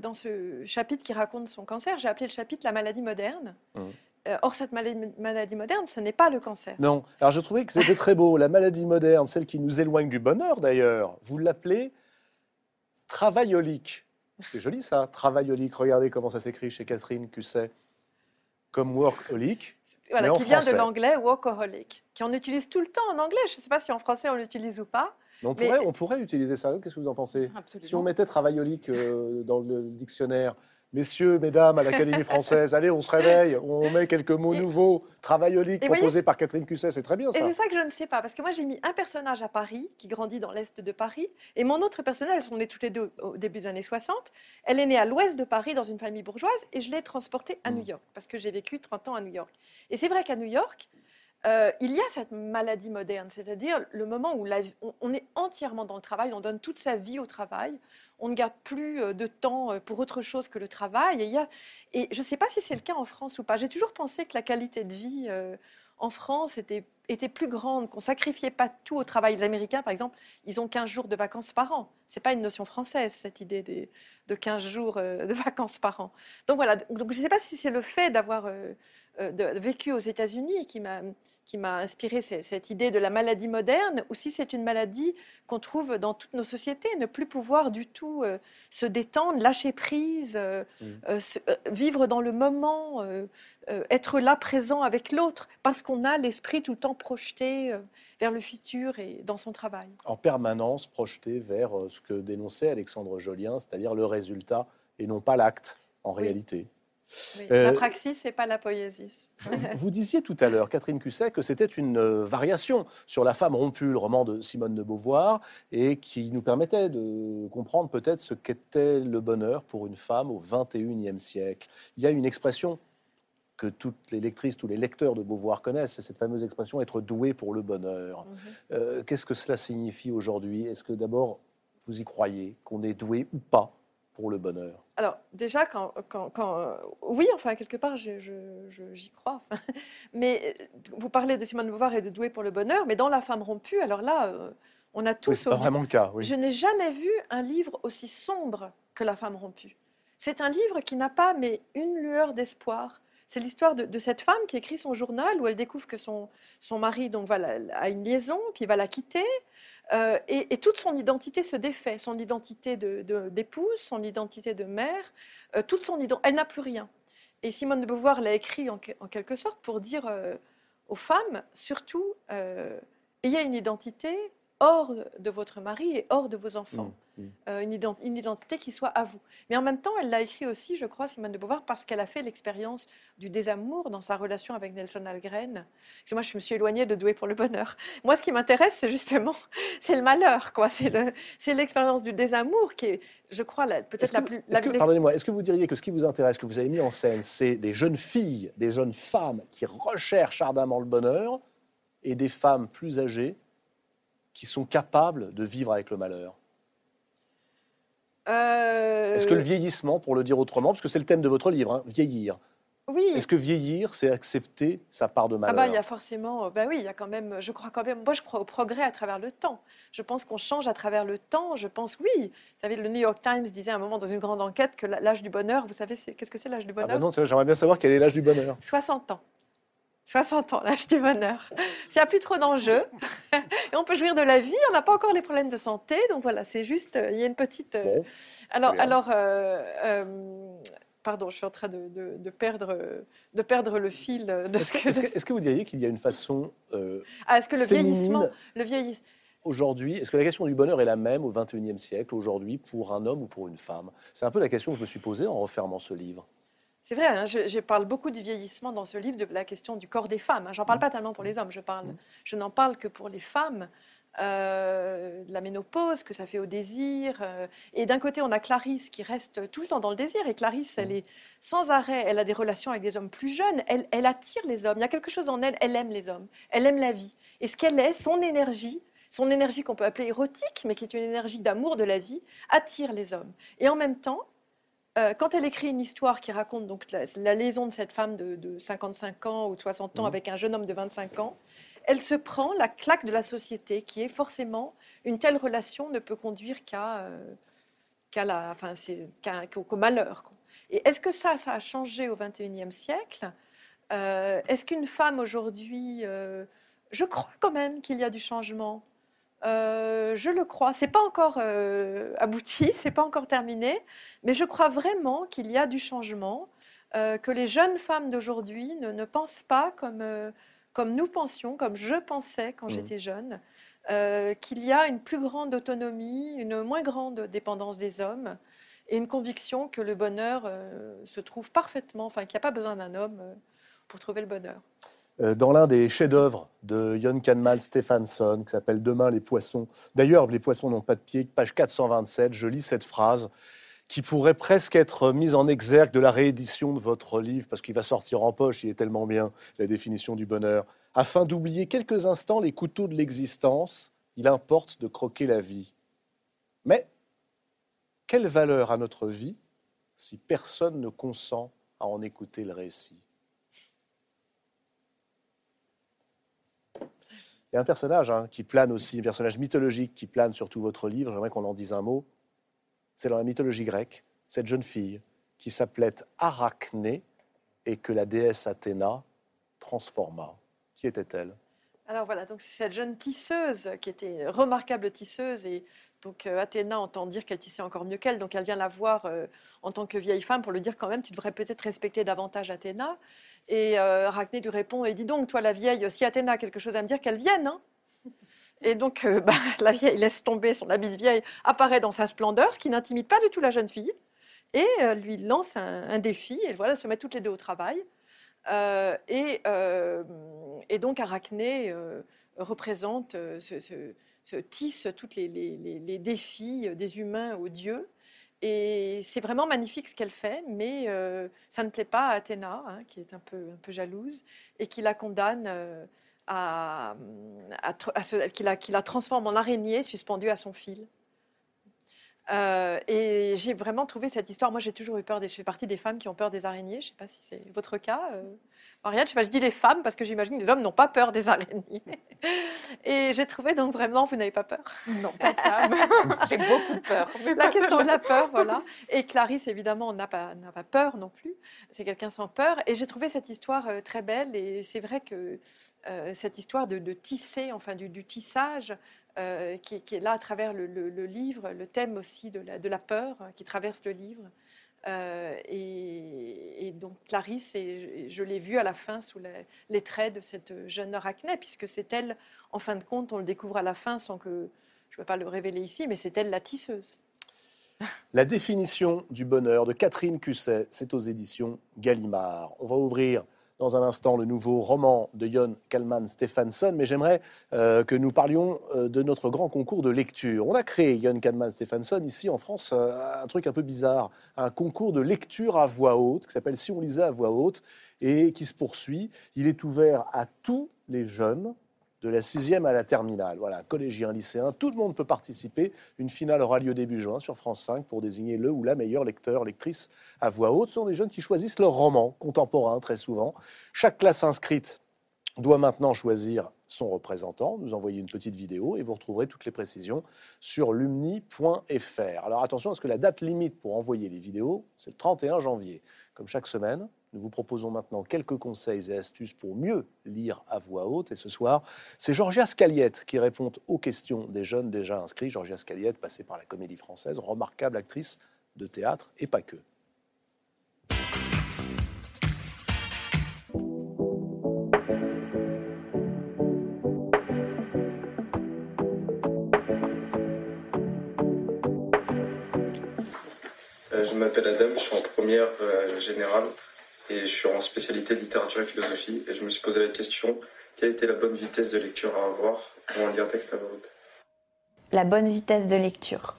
dans ce chapitre qui raconte son cancer, j'ai appelé le chapitre La maladie moderne. Mhm. Euh, or, cette maladie, maladie moderne, ce n'est pas le cancer. Non, alors je trouvais que c'était très beau. La maladie moderne, celle qui nous éloigne du bonheur d'ailleurs, vous l'appelez travaillolique. C'est joli ça, travaillolique. Regardez comment ça s'écrit chez Catherine Cusset. Comme workaholic. Voilà, en qui vient français. de l'anglais workaholic, qu'on utilise tout le temps en anglais. Je ne sais pas si en français on l'utilise ou pas. Mais on, Mais- pourrait, on pourrait utiliser ça. Qu'est-ce que vous en pensez? Absolument. Si on mettait travaillolique euh, dans le dictionnaire, messieurs, mesdames, à l'Académie française, allez, on se réveille, on met quelques mots Et- nouveaux. Travaillolique Et voyez- proposé par Catherine Cusset, c'est très bien Et ça. c'est ça que je ne sais pas, parce que moi j'ai mis un personnage à Paris, qui grandit dans l'est de Paris, et mon autre personnage, elles sont nées toutes les deux au début des années 60, elle est née à l'ouest de Paris dans une famille bourgeoise, et je l'ai transportée à Mm. New York, parce que j'ai vécu 30 ans à New York. Et c'est vrai qu'à New York, euh, il y a cette maladie moderne, c'est-à-dire le moment où on, est entièrement dans le travail, on donne toute sa vie au travail, on ne garde plus euh, de temps euh, pour autre chose que le travail. Et, je ne sais pas si c'est le cas en France ou pas. J'ai toujours pensé que la qualité de vie en France était, plus grande, qu'on sacrifiait pas tout au travail. Les Américains, par exemple, ils ont 15 jours de vacances par an. C'est pas une notion française, cette idée de 15 jours de vacances par an. Donc voilà, donc, je ne sais pas si c'est le fait d'avoir vécu aux États-Unis qui m'a qui m'a inspiré ce- cette idée de la maladie moderne, ou si c'est une maladie qu'on trouve dans toutes nos sociétés, ne plus pouvoir du tout euh, se détendre, lâcher prise, euh, Mm. euh, se- vivre dans le moment, être là présent avec l'autre, parce qu'on a l'esprit tout le temps projeté vers le futur et dans son travail. en permanence projeté vers ce que dénonçait Alexandre Jolien, c'est-à-dire le résultat et non pas l'acte en Oui. réalité. Oui, Euh, la praxis, c'est pas la poésie. Vous, vous disiez tout à l'heure, Catherine Cusset, que c'était une euh, variation sur La femme rompue, le roman de Simone de Beauvoir, et qui nous permettait de comprendre peut-être ce qu'était le bonheur pour une femme au XXIe siècle. Il y a une expression que toutes les lectrices, tous les lecteurs de Beauvoir connaissent, c'est cette fameuse expression être doué pour le bonheur. Mhm. Euh, Qu'est-ce que cela signifie aujourd'hui? Est-ce que d'abord vous y croyez qu'on est doué ou pas? Pour le bonheur Alors, déjà, quand, quand- quand- euh, oui, enfin, quelque part, je- je- je- j'y crois. Mais euh, vous parlez de Simone de Beauvoir et de Doué pour le bonheur, mais dans La femme rompue, alors là, euh, on a Oui, tous. C'est pas au- vraiment le cas. Oui. Je n'ai jamais vu un livre aussi sombre que La femme rompue. C'est un livre qui n'a pas mais une lueur d'espoir. C'est l'histoire de, de cette femme qui écrit son journal où elle découvre que son, son mari donc, voilà, a une liaison, puis va la quitter. Euh, et, toute son identité se défait. Son identité de- de- d'épouse, son identité de mère, euh, toute son ident- Elle n'a plus rien. Et Simone de Beauvoir l'a écrit en, que- en quelque sorte pour dire euh, aux femmes, surtout, ayez une identité hors de votre mari et hors de vos enfants. Mm. Euh, une, ident- une identité qui soit à vous. Mais en même temps, elle l'a écrit aussi, je crois, Simone de Beauvoir, parce qu'elle a fait l'expérience du désamour dans sa relation avec Nelson Algren. Parce que moi, je me suis éloignée de Doué pour le bonheur. Moi, ce qui m'intéresse, c'est justement, c'est le malheur, quoi. C'est le, c'est l'expérience du désamour qui est, je crois, peut-être la plus. pardonnez-moi, est-ce que vous diriez que ce qui vous intéresse, que vous avez mis en scène, c'est des jeunes filles, des jeunes femmes qui recherchent ardemment le bonheur et des femmes plus âgées qui sont capables de vivre avec le malheur? Euh, Est-ce que le vieillissement, pour le dire autrement, parce que c'est le thème de votre livre, hein, vieillir, Oui. est-ce que vieillir, c'est accepter sa part de Ah malheur bah, il y a forcément, bah oui, il y a quand même, je crois quand même, moi je crois au progrès à travers le temps. Je pense qu'on change à travers le temps. Je pense, oui. Vous savez, le New York Times disait à un moment dans une grande enquête que l'âge du bonheur, vous savez, qu'est-ce que c'est l'âge du Ah bonheur? bah non, j'aimerais bien savoir quel est l'âge du bonheur. 60 ans. 60 ans, l'âge du bonheur. S'il n'y a plus trop d'enjeux, et on peut jouir de la vie, on n'a pas encore les problèmes de santé, donc voilà, c'est juste, euh, il y a une petite... euh, Bon, alors, bien. alors euh, euh, pardon, je suis en train de, de- de perdre, de perdre le fil de est-ce ce que, est-ce que- vous diriez qu'il y a une façon euh, Ah, est-ce que le vieillissement, le vieillissement, aujourd'hui Est-ce que la question du bonheur est la même au XXIe siècle, aujourd'hui, pour un homme ou pour une femme? C'est un peu la question que je me suis posée en refermant ce livre. C'est vrai, hein, je, je parle beaucoup du vieillissement dans ce livre, de la question du corps des femmes. hein. J'en Mmh. parle pas tellement pour les hommes, je, parle, je n'en parle que pour les femmes. euh, de la ménopause, que ça fait au désir. euh, et d'un côté, on a Clarisse qui reste tout le temps dans le désir. Et Clarisse, Mmh. elle est sans arrêt, elle a des relations avec des hommes plus jeunes. Elle, elle attire les hommes. Il y a quelque chose en elle, elle aime les hommes. Elle aime la vie. Et ce qu'elle est, son énergie, son énergie qu'on peut appeler érotique, mais qui est une énergie d'amour de la vie, attire les hommes. Et en même temps, euh, quand elle écrit une histoire qui raconte donc la, la liaison de cette femme de, de 55 ans ou de 60 ans Mhm. avec un jeune homme de 25 ans, elle se prend la claque de la société qui est forcément une telle relation ne peut conduire qu'à euh, la, enfin, qu'au qu'au malheur. quoi. Et est-ce que ça, ça a changé au XXIe siècle? Euh, Est-ce qu'une femme aujourd'hui, euh, je crois quand même qu'il y a du changement. Euh, je le crois. C'est pas encore euh, abouti, c'est pas encore terminé, mais je crois vraiment qu'il y a du changement, euh, que les jeunes femmes d'aujourd'hui ne, ne pensent pas comme, euh, comme nous pensions, comme je pensais quand Mhm. j'étais jeune, qu'il y a une plus grande autonomie, une moins grande dépendance des hommes et une conviction que le bonheur se trouve parfaitement, enfin qu'il n'y a pas besoin d'un homme pour trouver le bonheur. Euh, dans l'un des chefs-d'œuvre de Jon Kanmal Stephenson, qui s'appelle Demain les poissons. D'ailleurs, les poissons n'ont pas de pied, page 427, je lis cette phrase qui pourrait presque être mise en exergue de la réédition de votre livre, parce qu'il va sortir en poche, il est tellement bien, la définition du bonheur. Afin d'oublier quelques instants les couteaux de l'existence, il importe de croquer la vie. Mais quelle valeur a notre vie si personne ne consent à en écouter le récit? Un personnage hein, qui plane aussi, un personnage mythologique qui plane sur tout votre livre. J'aimerais qu'on en dise un mot. C'est dans la mythologie grecque, cette jeune fille qui s'appelait Arachné et que la déesse Athéna transforma. Qui était-elle? Alors voilà, donc c'est cette jeune tisseuse qui était remarquable tisseuse et donc euh, Athéna entend dire qu'elle tissait encore mieux qu'elle, donc elle vient la voir euh, en tant que vieille femme pour lui dire quand même tu devrais peut-être respecter davantage Athéna. Et euh, Arachné lui répond et dis donc toi la vieille, si Athéna a quelque chose à me dire qu'elle vienne. hein. Et donc euh, bah, la vieille laisse tomber son habit de vieille, apparaît dans sa splendeur, ce qui n'intimide pas du tout la jeune fille et euh, lui lance un, défi et voilà, elles se mettent toutes les deux au travail. Euh, et, et donc Arachné représente, ce, tisse tous les défis des humains aux dieux. Et c'est vraiment magnifique ce qu'elle fait, mais euh, ça ne plaît pas à Athéna, hein, qui est un peu, un peu jalouse, et qui la condamne euh, à, à qui la transforme en araignée suspendue à son fil. Euh, et j'ai vraiment trouvé cette histoire. Moi, j'ai toujours eu peur des. Je fais partie des femmes qui ont peur des araignées. Je ne sais pas si c'est votre cas, Je sais pas. Je dis les femmes parce que j'imagine que les hommes n'ont pas peur des araignées. Et j'ai trouvé donc vraiment, vous n'avez pas peur. Non, pas de ça. J'ai beaucoup peur. La question de la peur, voilà. Et Clarisse, évidemment, n'a pas, n'a pas peur non plus. C'est quelqu'un sans peur. Et j'ai trouvé cette histoire euh, très belle. Et c'est vrai que euh, cette histoire de, de tisser, enfin du, du tissage, euh, qui, qui est là à travers le, le- le livre, le thème aussi de la, de la peur qui traverse le livre. Euh, et, donc Clarisse, et je, l'ai vue à la fin sous la- les traits de cette jeune Arachné, puisque c'est elle, en fin de compte, on le découvre à la fin sans que je ne vais pas le révéler ici, mais c'est elle la tisseuse. La définition du bonheur de Catherine Cusset, c'est aux éditions Gallimard. On va ouvrir dans un instant le nouveau roman de Jon Kalman Stephenson, mais j'aimerais euh, que nous parlions euh, de notre grand concours de lecture. On a créé, Jon Kalman Stephenson, ici en France, euh, un truc un peu bizarre, un concours de lecture à voix haute qui s'appelle Si on lisait à voix haute et qui se poursuit. Il est ouvert à tous les jeunes de la sixième à la terminale. Voilà, collégiens, lycéens, tout le monde peut participer. Une finale aura lieu début juin sur France 5 pour désigner le ou la meilleure lecteur, lectrice à voix haute. Ce sont des jeunes qui choisissent leur roman contemporain très souvent. Chaque classe inscrite doit maintenant choisir son représentant, nous envoyer une petite vidéo et vous retrouverez toutes les précisions sur lumni.fr. Alors attention parce que la date limite pour envoyer les vidéos, c'est le 31 janvier. Comme chaque semaine, nous vous proposons maintenant quelques conseils et astuces pour mieux lire à voix haute. Et ce soir, c'est Georgia Scaliette qui répond aux questions des jeunes déjà inscrits. Georgia Scaliette, passée par la Comédie Française, remarquable actrice de théâtre et pas que. Euh, je m'appelle Adam, je suis en première euh, générale et je suis en spécialité de littérature et philosophie. Et je me suis posé la question quelle était la bonne vitesse de lecture à avoir pour lire un texte à voix haute? La bonne vitesse de lecture.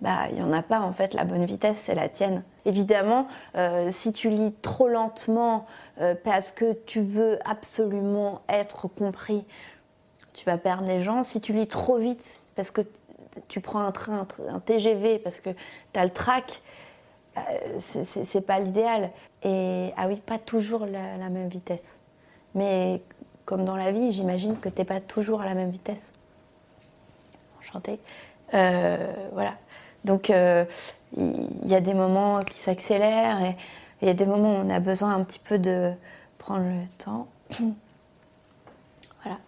Bah, il n'y en a pas en fait, la bonne vitesse, c'est la tienne. Évidemment, euh, si tu lis trop lentement euh, parce que tu veux absolument être compris, tu vas perdre les gens. Si tu lis trop vite parce que tu prends un train, un TGV, parce que tu as le trac, c'est- c'est pas l'idéal. Et ah oui, pas toujours la, la même vitesse. Mais comme dans la vie, j'imagine que t'es pas toujours à la même vitesse. Enchantée. Euh, voilà. Donc euh, il y, a des moments qui s'accélèrent et il y a des moments où on a besoin un petit peu de prendre le temps. voilà.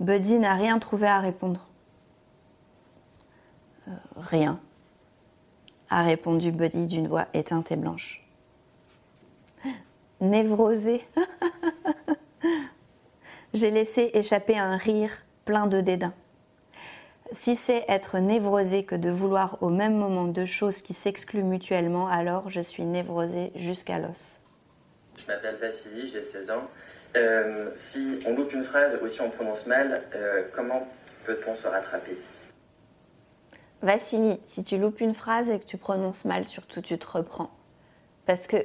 Buddy n'a rien trouvé à répondre. Euh, rien, a répondu Buddy d'une voix éteinte et blanche. Névrosé. J'ai laissé échapper un rire plein de dédain. Si c'est être névrosé que de vouloir au même moment deux choses qui s'excluent mutuellement, alors je suis névrosé jusqu'à l'os. Je m'appelle Vassili, j'ai 16 ans. Euh, si on loupe une phrase ou si on prononce mal, euh, comment peut-on se rattraper? Vassili, si tu loupes une phrase et que tu prononces mal, surtout tu te reprends. Parce que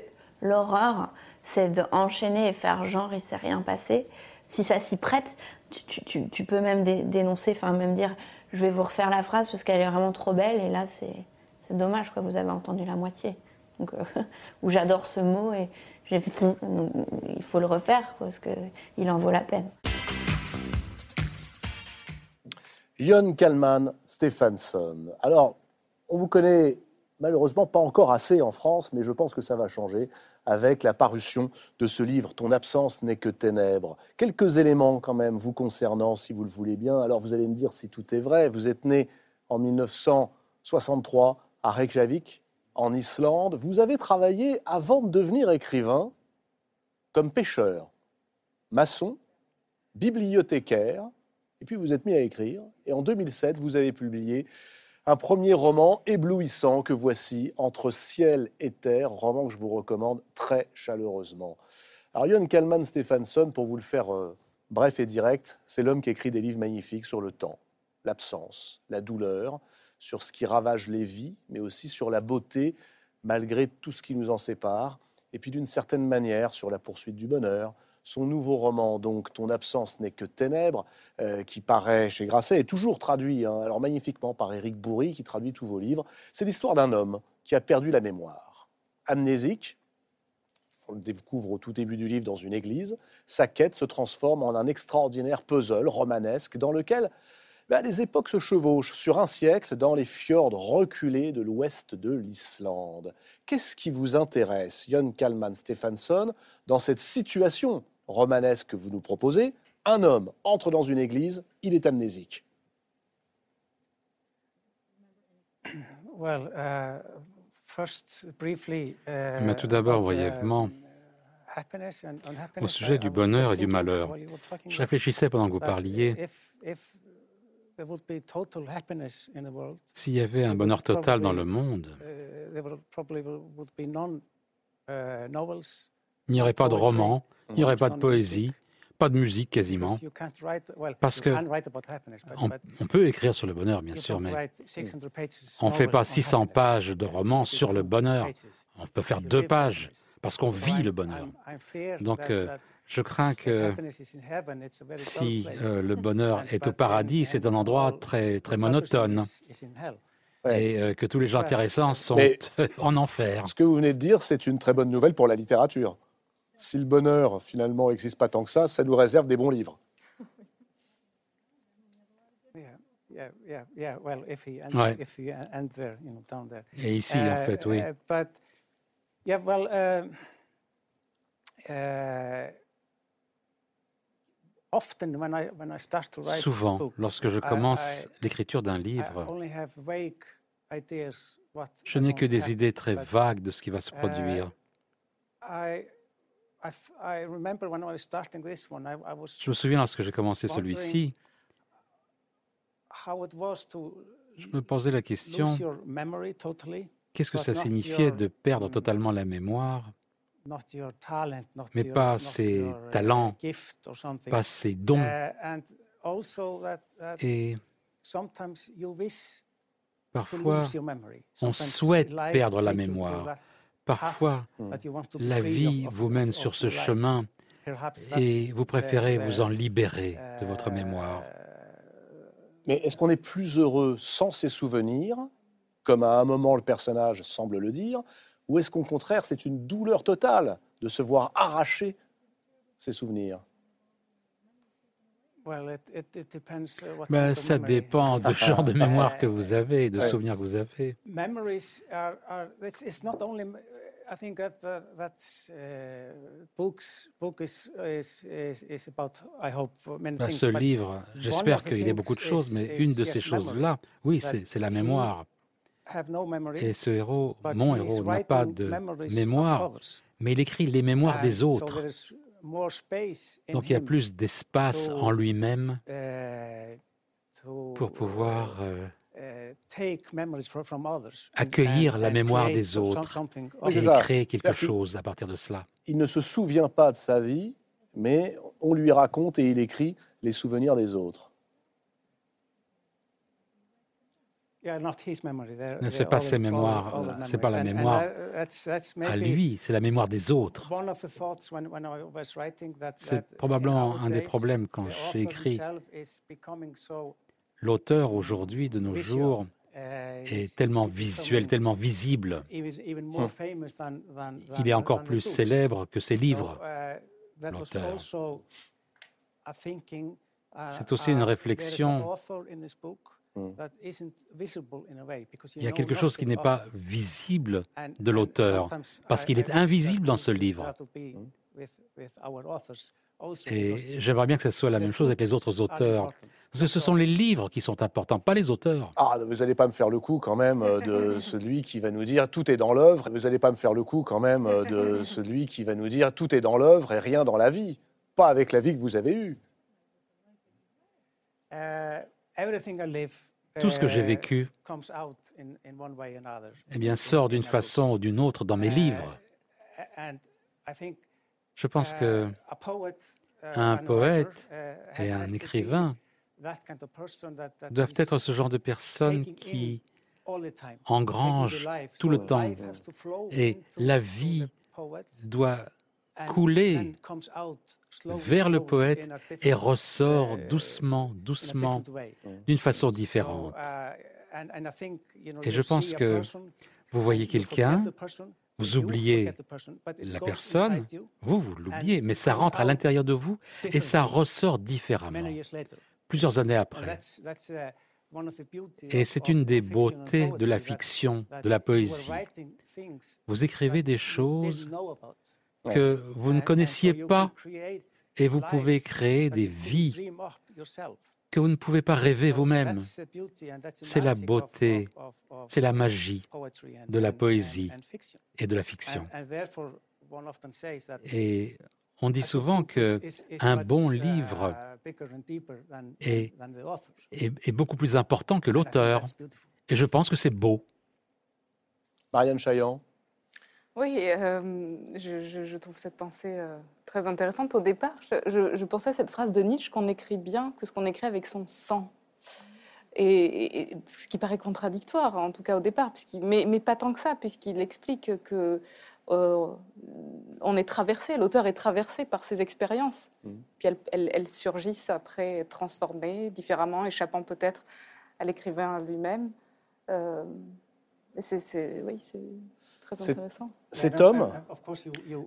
l'horreur, c'est d'enchaîner et faire genre il s'est rien passé. Si ça s'y prête, tu, peux même dé- dénoncer, enfin même dire je vais vous refaire la phrase parce qu'elle est vraiment trop belle et là c'est dommage quoi, vous avez entendu la moitié. Donc, euh, ou j'adore ce mot et il faut le refaire parce qu'il en vaut la peine. Jon Kalman Stephenson. Alors, on vous connaît malheureusement pas encore assez en France, mais je pense que ça va changer avec la parution de ce livre Ton absence n'est que ténèbres. Quelques éléments quand même vous concernant, si vous le voulez bien. Alors vous allez me dire si tout est vrai. Vous êtes né en 1963 à Reykjavik, en Islande. Vous avez travaillé avant de devenir écrivain comme pêcheur, maçon, bibliothécaire, et puis vous êtes mis à écrire. Et en 2007, vous avez publié un premier roman éblouissant que voici, Entre ciel et terre, roman que je vous recommande très chaleureusement. Alors, Jon Kalman Stephenson, pour vous le faire euh, bref et direct, c'est l'homme qui écrit des livres magnifiques sur le temps, l'absence, la douleur, sur ce qui ravage les vies, mais aussi sur la beauté, malgré tout ce qui nous en sépare, et puis d'une certaine manière sur la poursuite du bonheur. Son nouveau roman, donc Ton absence n'est que ténèbres, euh, qui paraît chez Grasset, est toujours traduit, hein, alors magnifiquement par Éric Bourri, qui traduit tous vos livres. C'est l'histoire d'un homme qui a perdu la mémoire. Amnésique, on le découvre au tout début du livre dans une église, sa quête se transforme en un extraordinaire puzzle romanesque dans lequel ben, les époques se chevauchent sur un siècle dans les fjords reculés de l'ouest de l'Islande. Qu'est-ce qui vous intéresse, Jon Kalman Stephenson, dans cette situation romanesque que vous nous proposez Un homme entre dans une église, il est amnésique. Well, uh, first, briefly, uh, Mais tout d'abord, uh, brièvement, happiness and au unhappiness, sujet du bonheur et du malheur. Je réfléchissais pendant que vous parliez, If, if there would be total happiness in the world, s'il y avait un there bonheur would total dans le monde, il n'y aurait pas de roman, il n'y aurait pas de poésie, pas de musique quasiment. Parce que on, peut écrire sur le bonheur, bien sûr, mais write 600 pages on ne fait pas on 600 happiness. pages de romans sur le bonheur. On peut faire deux pages parce qu'on vit le bonheur. Donc, euh, je crains que si euh, le bonheur est au paradis, c'est un endroit très, très monotone et euh, que tous les gens intéressants sont Mais- en enfer. Ce que vous venez de dire, c'est une très bonne nouvelle pour la littérature. Si le bonheur, finalement, n'existe pas tant que ça, ça nous réserve des bons livres. Yeah, yeah, yeah, yeah. Well, if he end, Ouais. if he end there, you know, down there. Et ici, en fait, oui. but yeah, well, often when I when I start to write this Souvent, lorsque je I- commence l'écriture d'un livre, only have vague ideas what je n'ai que des idées très vagues de ce qui va se uh, produire. Je me souviens lorsque j'ai commencé celui-ci, how it was to je me posais la question, lose your memory totally, qu'est-ce que ça signifiait de perdre mm, totalement la mémoire, mais your, pas ses uh, talents, pas ses dons, Uh, and also that, that et sometimes you wish to parfois lose your memory. on souhaite perdre la mémoire. Parfois, la vie vous mène sur ce chemin et vous préférez vous en libérer de votre uh, mémoire. Mais est-ce qu'on est plus heureux sans ses souvenirs comme à un moment le personnage semble le dire, ou est-ce qu'au contraire c'est une douleur totale de se voir arracher ses souvenirs Well, it, it, it depends, uh, what Ben, ça dépend du genre de mémoire Uh, que vous avez, de souvenirs que vous avez. memories are, are it's, it's not only m- I think that uh, that uh, books book is, is is is about I hope many Ben, things. ce but livre, one j'espère qu'il y a things beaucoup de choses, is- mais is, une de ces memory. choses-là, oui, c'est la he mémoire. have no memory, Et ce héros, but mon héros, n'a pas de memories of mémoire, others. mais il écrit les mémoires des autres. Donc il y a him, plus d'espace en lui-même uh, to, pour pouvoir euh, uh, take memories fro- from others and- accueillir la mémoire des autres et créer quelque chose à partir de cela. Il ne se souvient pas de sa vie, mais on lui raconte et il écrit les souvenirs des autres. Yeah, not his memory. They're- Mais c'est pas ses mémoires, c'est pas la mémoire that's À lui, c'est la mémoire des autres. one of the thoughts when- when I was writing that- C'est probablement un des problèmes quand the j'ai author écrit. L'auteur aujourd'hui, de nos jours, uh, est tellement visuel, tellement visible. even- even more famous than- than- Il est encore plus célèbre que ses livres. uh, l'auteur. uh, C'est aussi une uh, réflexion. Mm. that isn't visible in a way, because you Il y a quelque chose qui n'est of pas visible de l'auteur, parce qu'il est invisible dans ce livre. because Et j'aimerais bien que ce soit la the même chose avec les books autres are auteurs. important. Parce que ce sont les livres qui sont importants, pas les auteurs. Ah, vous n'allez pas me faire le coup quand même euh, de celui qui va nous dire tout est dans l'œuvre. Vous n'allez pas me faire le coup quand même euh, de celui qui va nous dire tout est dans l'œuvre et rien dans la vie. Pas avec la vie que vous avez eue. Tout ce que j'ai uh, vécu, comes out in, in one way or another eh bien, sort d'une façon ou d'une autre dans mes books. livres. Je pense uh, que un poète et un écrivain doivent être ce genre de personnes qui all the time, engrangent tout le temps. Et la vie doit couler vers le poète et ressort uh, doucement, doucement, d'une façon différente. uh, Et je pense que vous voyez quelqu'un, the person, vous oubliez la personne, vous, vous l'oubliez, mais ça rentre à l'intérieur de vous et ça ressort différemment, plusieurs années And après. uh, Et of- c'est une des beautés de la fiction, de la poésie. Vous écrivez des choses. Que vous ne connaissiez you pas can create et vous pouvez lives créer that des vies dream up yourself. que vous ne pouvez pas rêver vous-même. C'est la magic of- beauté, c'est la magie poetry and- de la poésie et de la fiction. And- and therefore, one often says that Et on dit a good souvent book que is- is- is un much, bon uh, livre est, beaucoup plus important que And I think l'auteur. that's beautiful. Et je pense que c'est beau. Marianne Chaillan, Oui, euh, je, je- je trouve cette pensée euh, très intéressante. Au départ, je, pensais à cette phrase de Nietzsche qu'on écrit bien que ce qu'on écrit avec son sang. Et, ce qui paraît contradictoire, en tout cas au départ, puisqu'il- mais, mais pas tant que ça, puisqu'il explique que euh, on est traversé, l'auteur est traversé par ses expériences. Mhm. Puis elles, elles- elles surgissent après, transformées, différemment, échappant peut-être à l'écrivain lui-même. Euh, c'est, c'est- oui, c'est très C'est- intéressant. cet homme,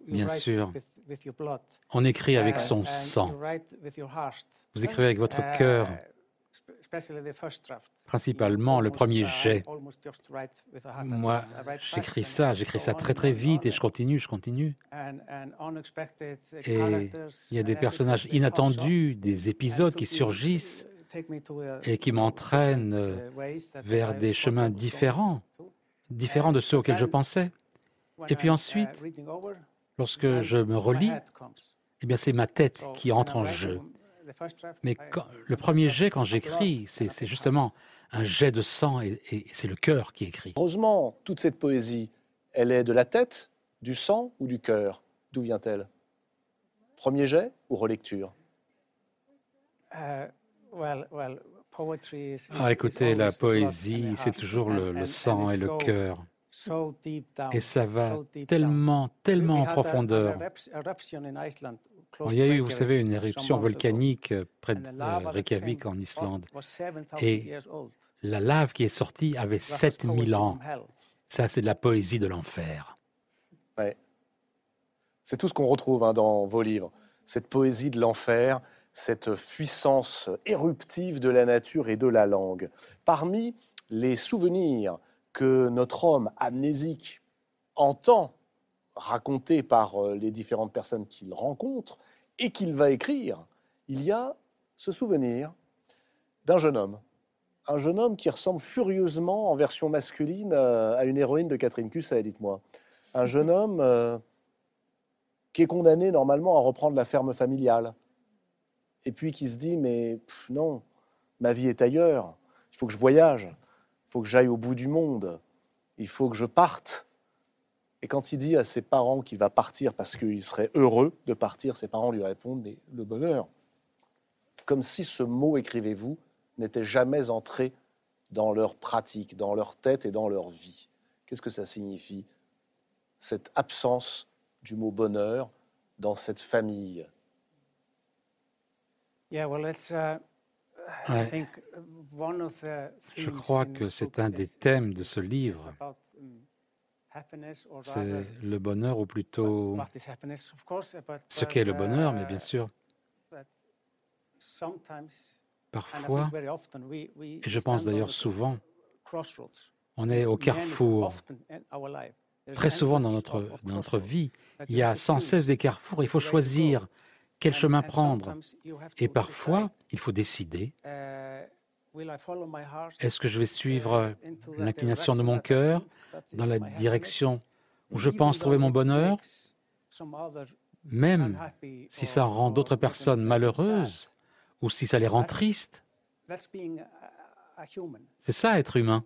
Bien sûr. On écrit avec Uh, son sang. you write with your heart. Vous écrivez avec votre Uh, cœur, spe- especially the first draft. principalement le premier uh, jet. Moi, j'écris ça, j'écris ça très and très vite et je continue, je continue. Et characters il y a des personnages inattendus, des épisodes qui surgissent et qui m'entraînent vers des chemins différents. Différents de ceux auxquels je then, pensais. When Et puis ensuite, lorsque je me my relis, eh bien c'est ma tête qui when entre en jeu. the first draft, Mais quand- le just premier a- jet, quand j'écris, blood c'est justement un jet de sang et, et c'est le cœur qui écrit. heureusement, toute cette poésie, elle est de la tête, du sang ou du cœur D'où vient-elle? Premier jet ou relecture? Uh, well, well, poetry is- Ah, écoutez, is la poésie, c'est toujours le, sang et le cœur. Et ça va tellement, tellement en profondeur. Il y a eu, vous savez, une éruption volcanique euh, près de euh, Reykjavik en Islande. was 7,000 Et la lave qui est sortie avait That was 7000 poetry ans. Ça, c'est de la poésie de l'enfer. Ouais. C'est tout ce qu'on retrouve hein, dans vos livres. Cette poésie de l'enfer, cette puissance éruptive de la nature et de la langue. Parmi les souvenirs que notre homme amnésique entend raconter par euh, les différentes personnes qu'il rencontre et qu'il va écrire, il y a ce souvenir d'un jeune homme. Un jeune homme qui ressemble furieusement en version masculine euh, à une héroïne de Catherine Cusset, dites-moi. Un jeune homme euh, qui est condamné normalement à reprendre la ferme familiale. Et puis qui se dit, mais non, ma vie est ailleurs, il faut que je voyage, il faut que j'aille au bout du monde, il faut que je parte. Et quand il dit à ses parents qu'il va partir parce qu'il serait heureux de partir, ses parents lui répondent, mais le bonheur, comme si ce mot, écrivez-vous, n'était jamais entré dans leur pratique, dans leur tête et dans leur vie. Qu'est-ce que ça signifie, cette absence du mot bonheur dans cette famille Yeah, well, it's, uh, I Ouais. think one of the Je crois que c'est un des thèmes de ce livre. um, C'est le bonheur ou plutôt ce qu'est le bonheur, mais uh, bien sûr, parfois, et je pense d'ailleurs souvent, on est au carrefour. Très souvent dans notre, dans notre vie, il y a sans cesse des carrefours. Il faut choisir quel chemin prendre? Et parfois, il faut décider, uh, est-ce que je vais suivre uh, l'inclination de mon cœur dans la direction où je pense trouver mon bonheur, même si ça rend d'autres personnes malheureuses ou si ça les rend tristes. C'est ça, être humain.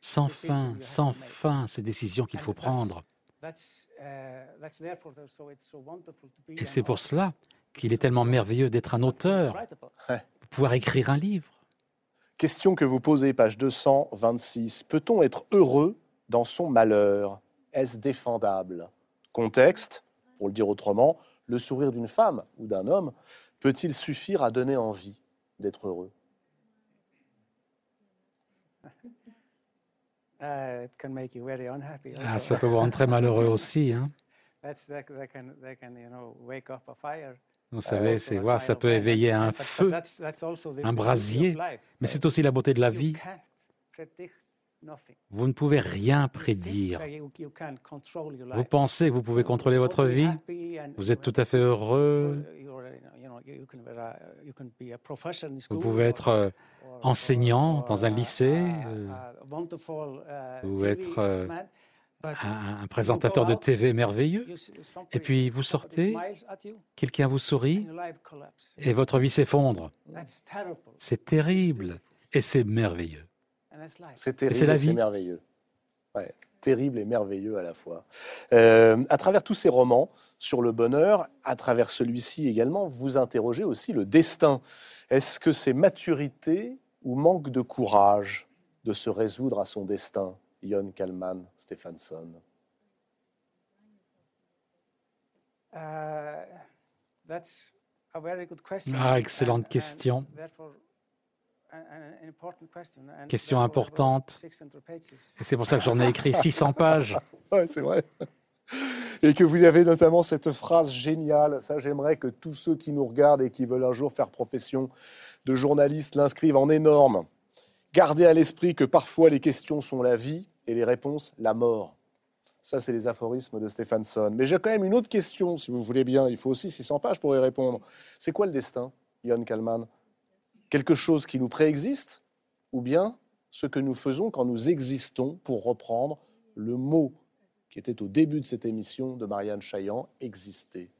Sans fin, sans fin, ces décisions qu'il faut prendre. That's, uh, that's therefore the- so it's so wonderful to be Et c'est pour cela qu'il est tellement merveilleux d'être un auteur, de pouvoir écrire un livre. Question que vous posez, page 226. Peut-on être heureux dans son malheur? Est-ce défendable? Contexte, pour le dire autrement, le sourire d'une femme ou d'un homme peut-il suffire à donner envie d'être heureux? Uh, it can make you very unhappy. Ah, ça peut vous rendre très malheureux aussi. Hein. That's that, that can that can you know wake up a fire. Vous uh, savez, also c'est voir, ça peut éveiller un feu, that's- that's also the un brasier, life. mais Uh, c'est aussi la beauté de la vie. Vous ne pouvez rien prédire. Vous pensez que vous pouvez contrôler votre vie? Vous êtes tout à fait heureux? Vous pouvez être enseignant dans un lycée, ou TV être un, un présentateur de TV merveilleux. Et puis vous sortez, quelqu'un vous sourit et votre vie s'effondre. C'est terrible et c'est merveilleux. C'est terrible c'est merveilleux. Ouais, terrible et merveilleux à la fois. Euh, à travers tous ces romans sur le bonheur, à travers celui-ci également, vous interrogez aussi le destin. Est-ce que c'est maturité ou manque de courage de se résoudre à son destin Jon Kalman, Stephenson? Uh, that's a very good question. Ah, excellente and- and question. therefore, question, importante. 600 pages. Et c'est pour ça que j'en ai écrit 600 pages. Ouais, c'est vrai. Et que vous avez notamment cette phrase géniale. Ça, j'aimerais que tous ceux qui nous regardent et qui veulent un jour faire profession de journaliste l'inscrivent en énorme. Gardez à l'esprit que parfois les questions sont la vie et les réponses la mort. Ça, c'est les aphorismes de Stephenson. Mais j'ai quand même une autre question, si vous voulez bien. Il faut aussi 600 pages pour y répondre. C'est quoi le destin, Jon Kalman? Quelque chose qui nous préexiste ou bien ce que nous faisons quand nous existons, pour reprendre le mot qui était au début de cette émission de Marianne Chaillan, exister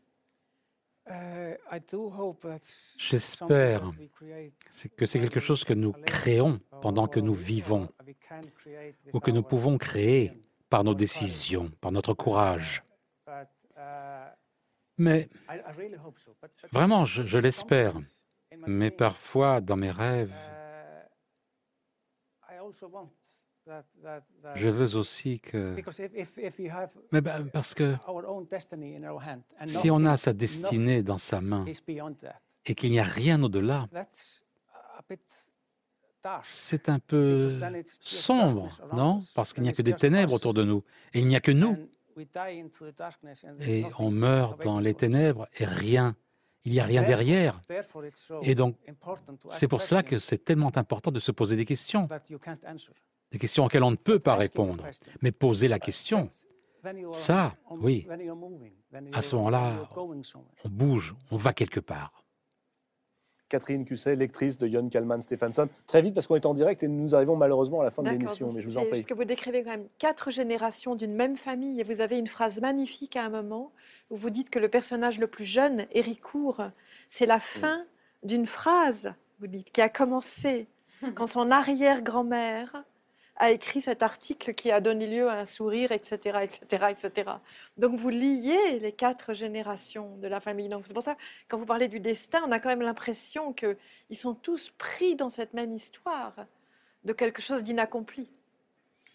Uh, that J'espère que c'est quelque chose que nous créons pendant que nous vivons ou que nous pouvons créer par nos décisions, par notre courage. Uh, Mais vraiment, je, je l'espère. Mais parfois, dans mes rêves, uh, Je veux aussi que... Mais ben, parce que si on a sa destinée dans sa main et qu'il n'y a rien au-delà, c'est un peu sombre, non? Parce qu'il n'y a que des ténèbres autour de nous. Et il n'y a que nous. Et on meurt dans les ténèbres et rien. Il n'y a rien derrière. Et donc, c'est pour cela que c'est tellement important de se poser des questions. Des questions auxquelles on ne peut pas répondre. Mais poser la question, Ça, oui. À ce moment-là, on bouge, on va quelque part. Catherine Cusset, lectrice de Jon Kalman Stephenson. Très vite, parce qu'on est en direct et nous arrivons malheureusement à la fin de l'émission, mais je vous en prie. Parce que vous décrivez quand même quatre générations d'une même famille et vous avez une phrase magnifique à un moment où vous dites que le personnage le plus jeune, Héricourt, c'est la fin d'une phrase, vous dites, qui a commencé quand son arrière-grand-mère a écrit cet article qui a donné lieu à un sourire, etc., etc., etc. Donc vous liez les quatre générations de la famille. Donc c'est pour ça, quand vous parlez du destin, on a quand même l'impression qu'ils sont tous pris dans cette même histoire de quelque chose d'inaccompli.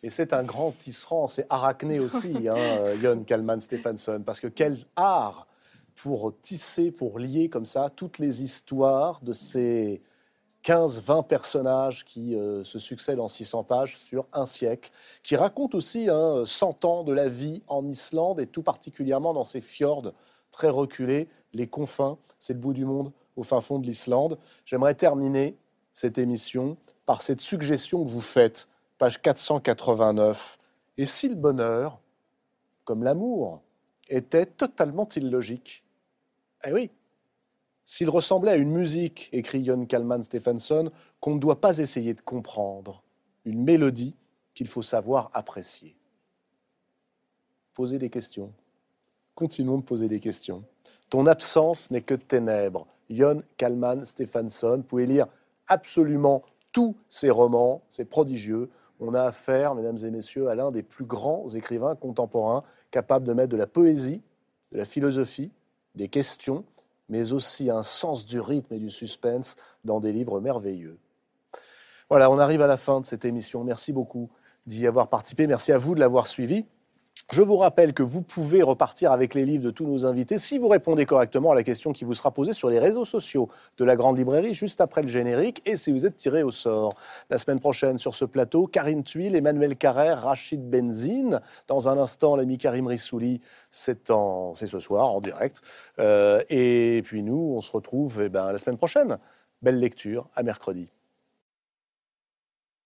Et c'est un grand tisserand, c'est arachné aussi, hein, Jon Kalman Stephenson, parce que quel art pour tisser, pour lier comme ça toutes les histoires de ces 15-20 personnages qui euh, se succèdent en 600 pages sur un siècle, qui racontent aussi hein, 100 ans de la vie en Islande et tout particulièrement dans ces fjords très reculés, les confins, c'est le bout du monde au fin fond de l'Islande. J'aimerais terminer cette émission par cette suggestion que vous faites, page 489. Et si le bonheur, comme l'amour, était totalement illogique? Eh oui, s'il ressemblait à une musique, écrit Jon Kalman Stephenson, qu'on ne doit pas essayer de comprendre, une mélodie qu'il faut savoir apprécier. Posez des questions. Continuons de poser des questions. Ton absence n'est que ténèbres. Jon Kalman Stephenson, vous pouvez lire absolument tous ses romans, c'est prodigieux. On a affaire, mesdames et messieurs, à l'un des plus grands écrivains contemporains, capable de mettre de la poésie, de la philosophie, des questions, mais aussi un sens du rythme et du suspense dans des livres merveilleux. Voilà, on arrive à la fin de cette émission. Merci beaucoup d'y avoir participé. Merci à vous de l'avoir suivi. Je vous rappelle que vous pouvez repartir avec les livres de tous nos invités si vous répondez correctement à la question qui vous sera posée sur les réseaux sociaux de la Grande Librairie juste après le générique et si vous êtes tiré au sort. La semaine prochaine sur ce plateau, Karine Tuile, Emmanuel Carrère, Rachid Benzine. Dans un instant, l'ami Karim Rissouli, c'est ce soir en direct. Euh, et puis nous, on se retrouve eh ben, la semaine prochaine. Belle lecture, à mercredi.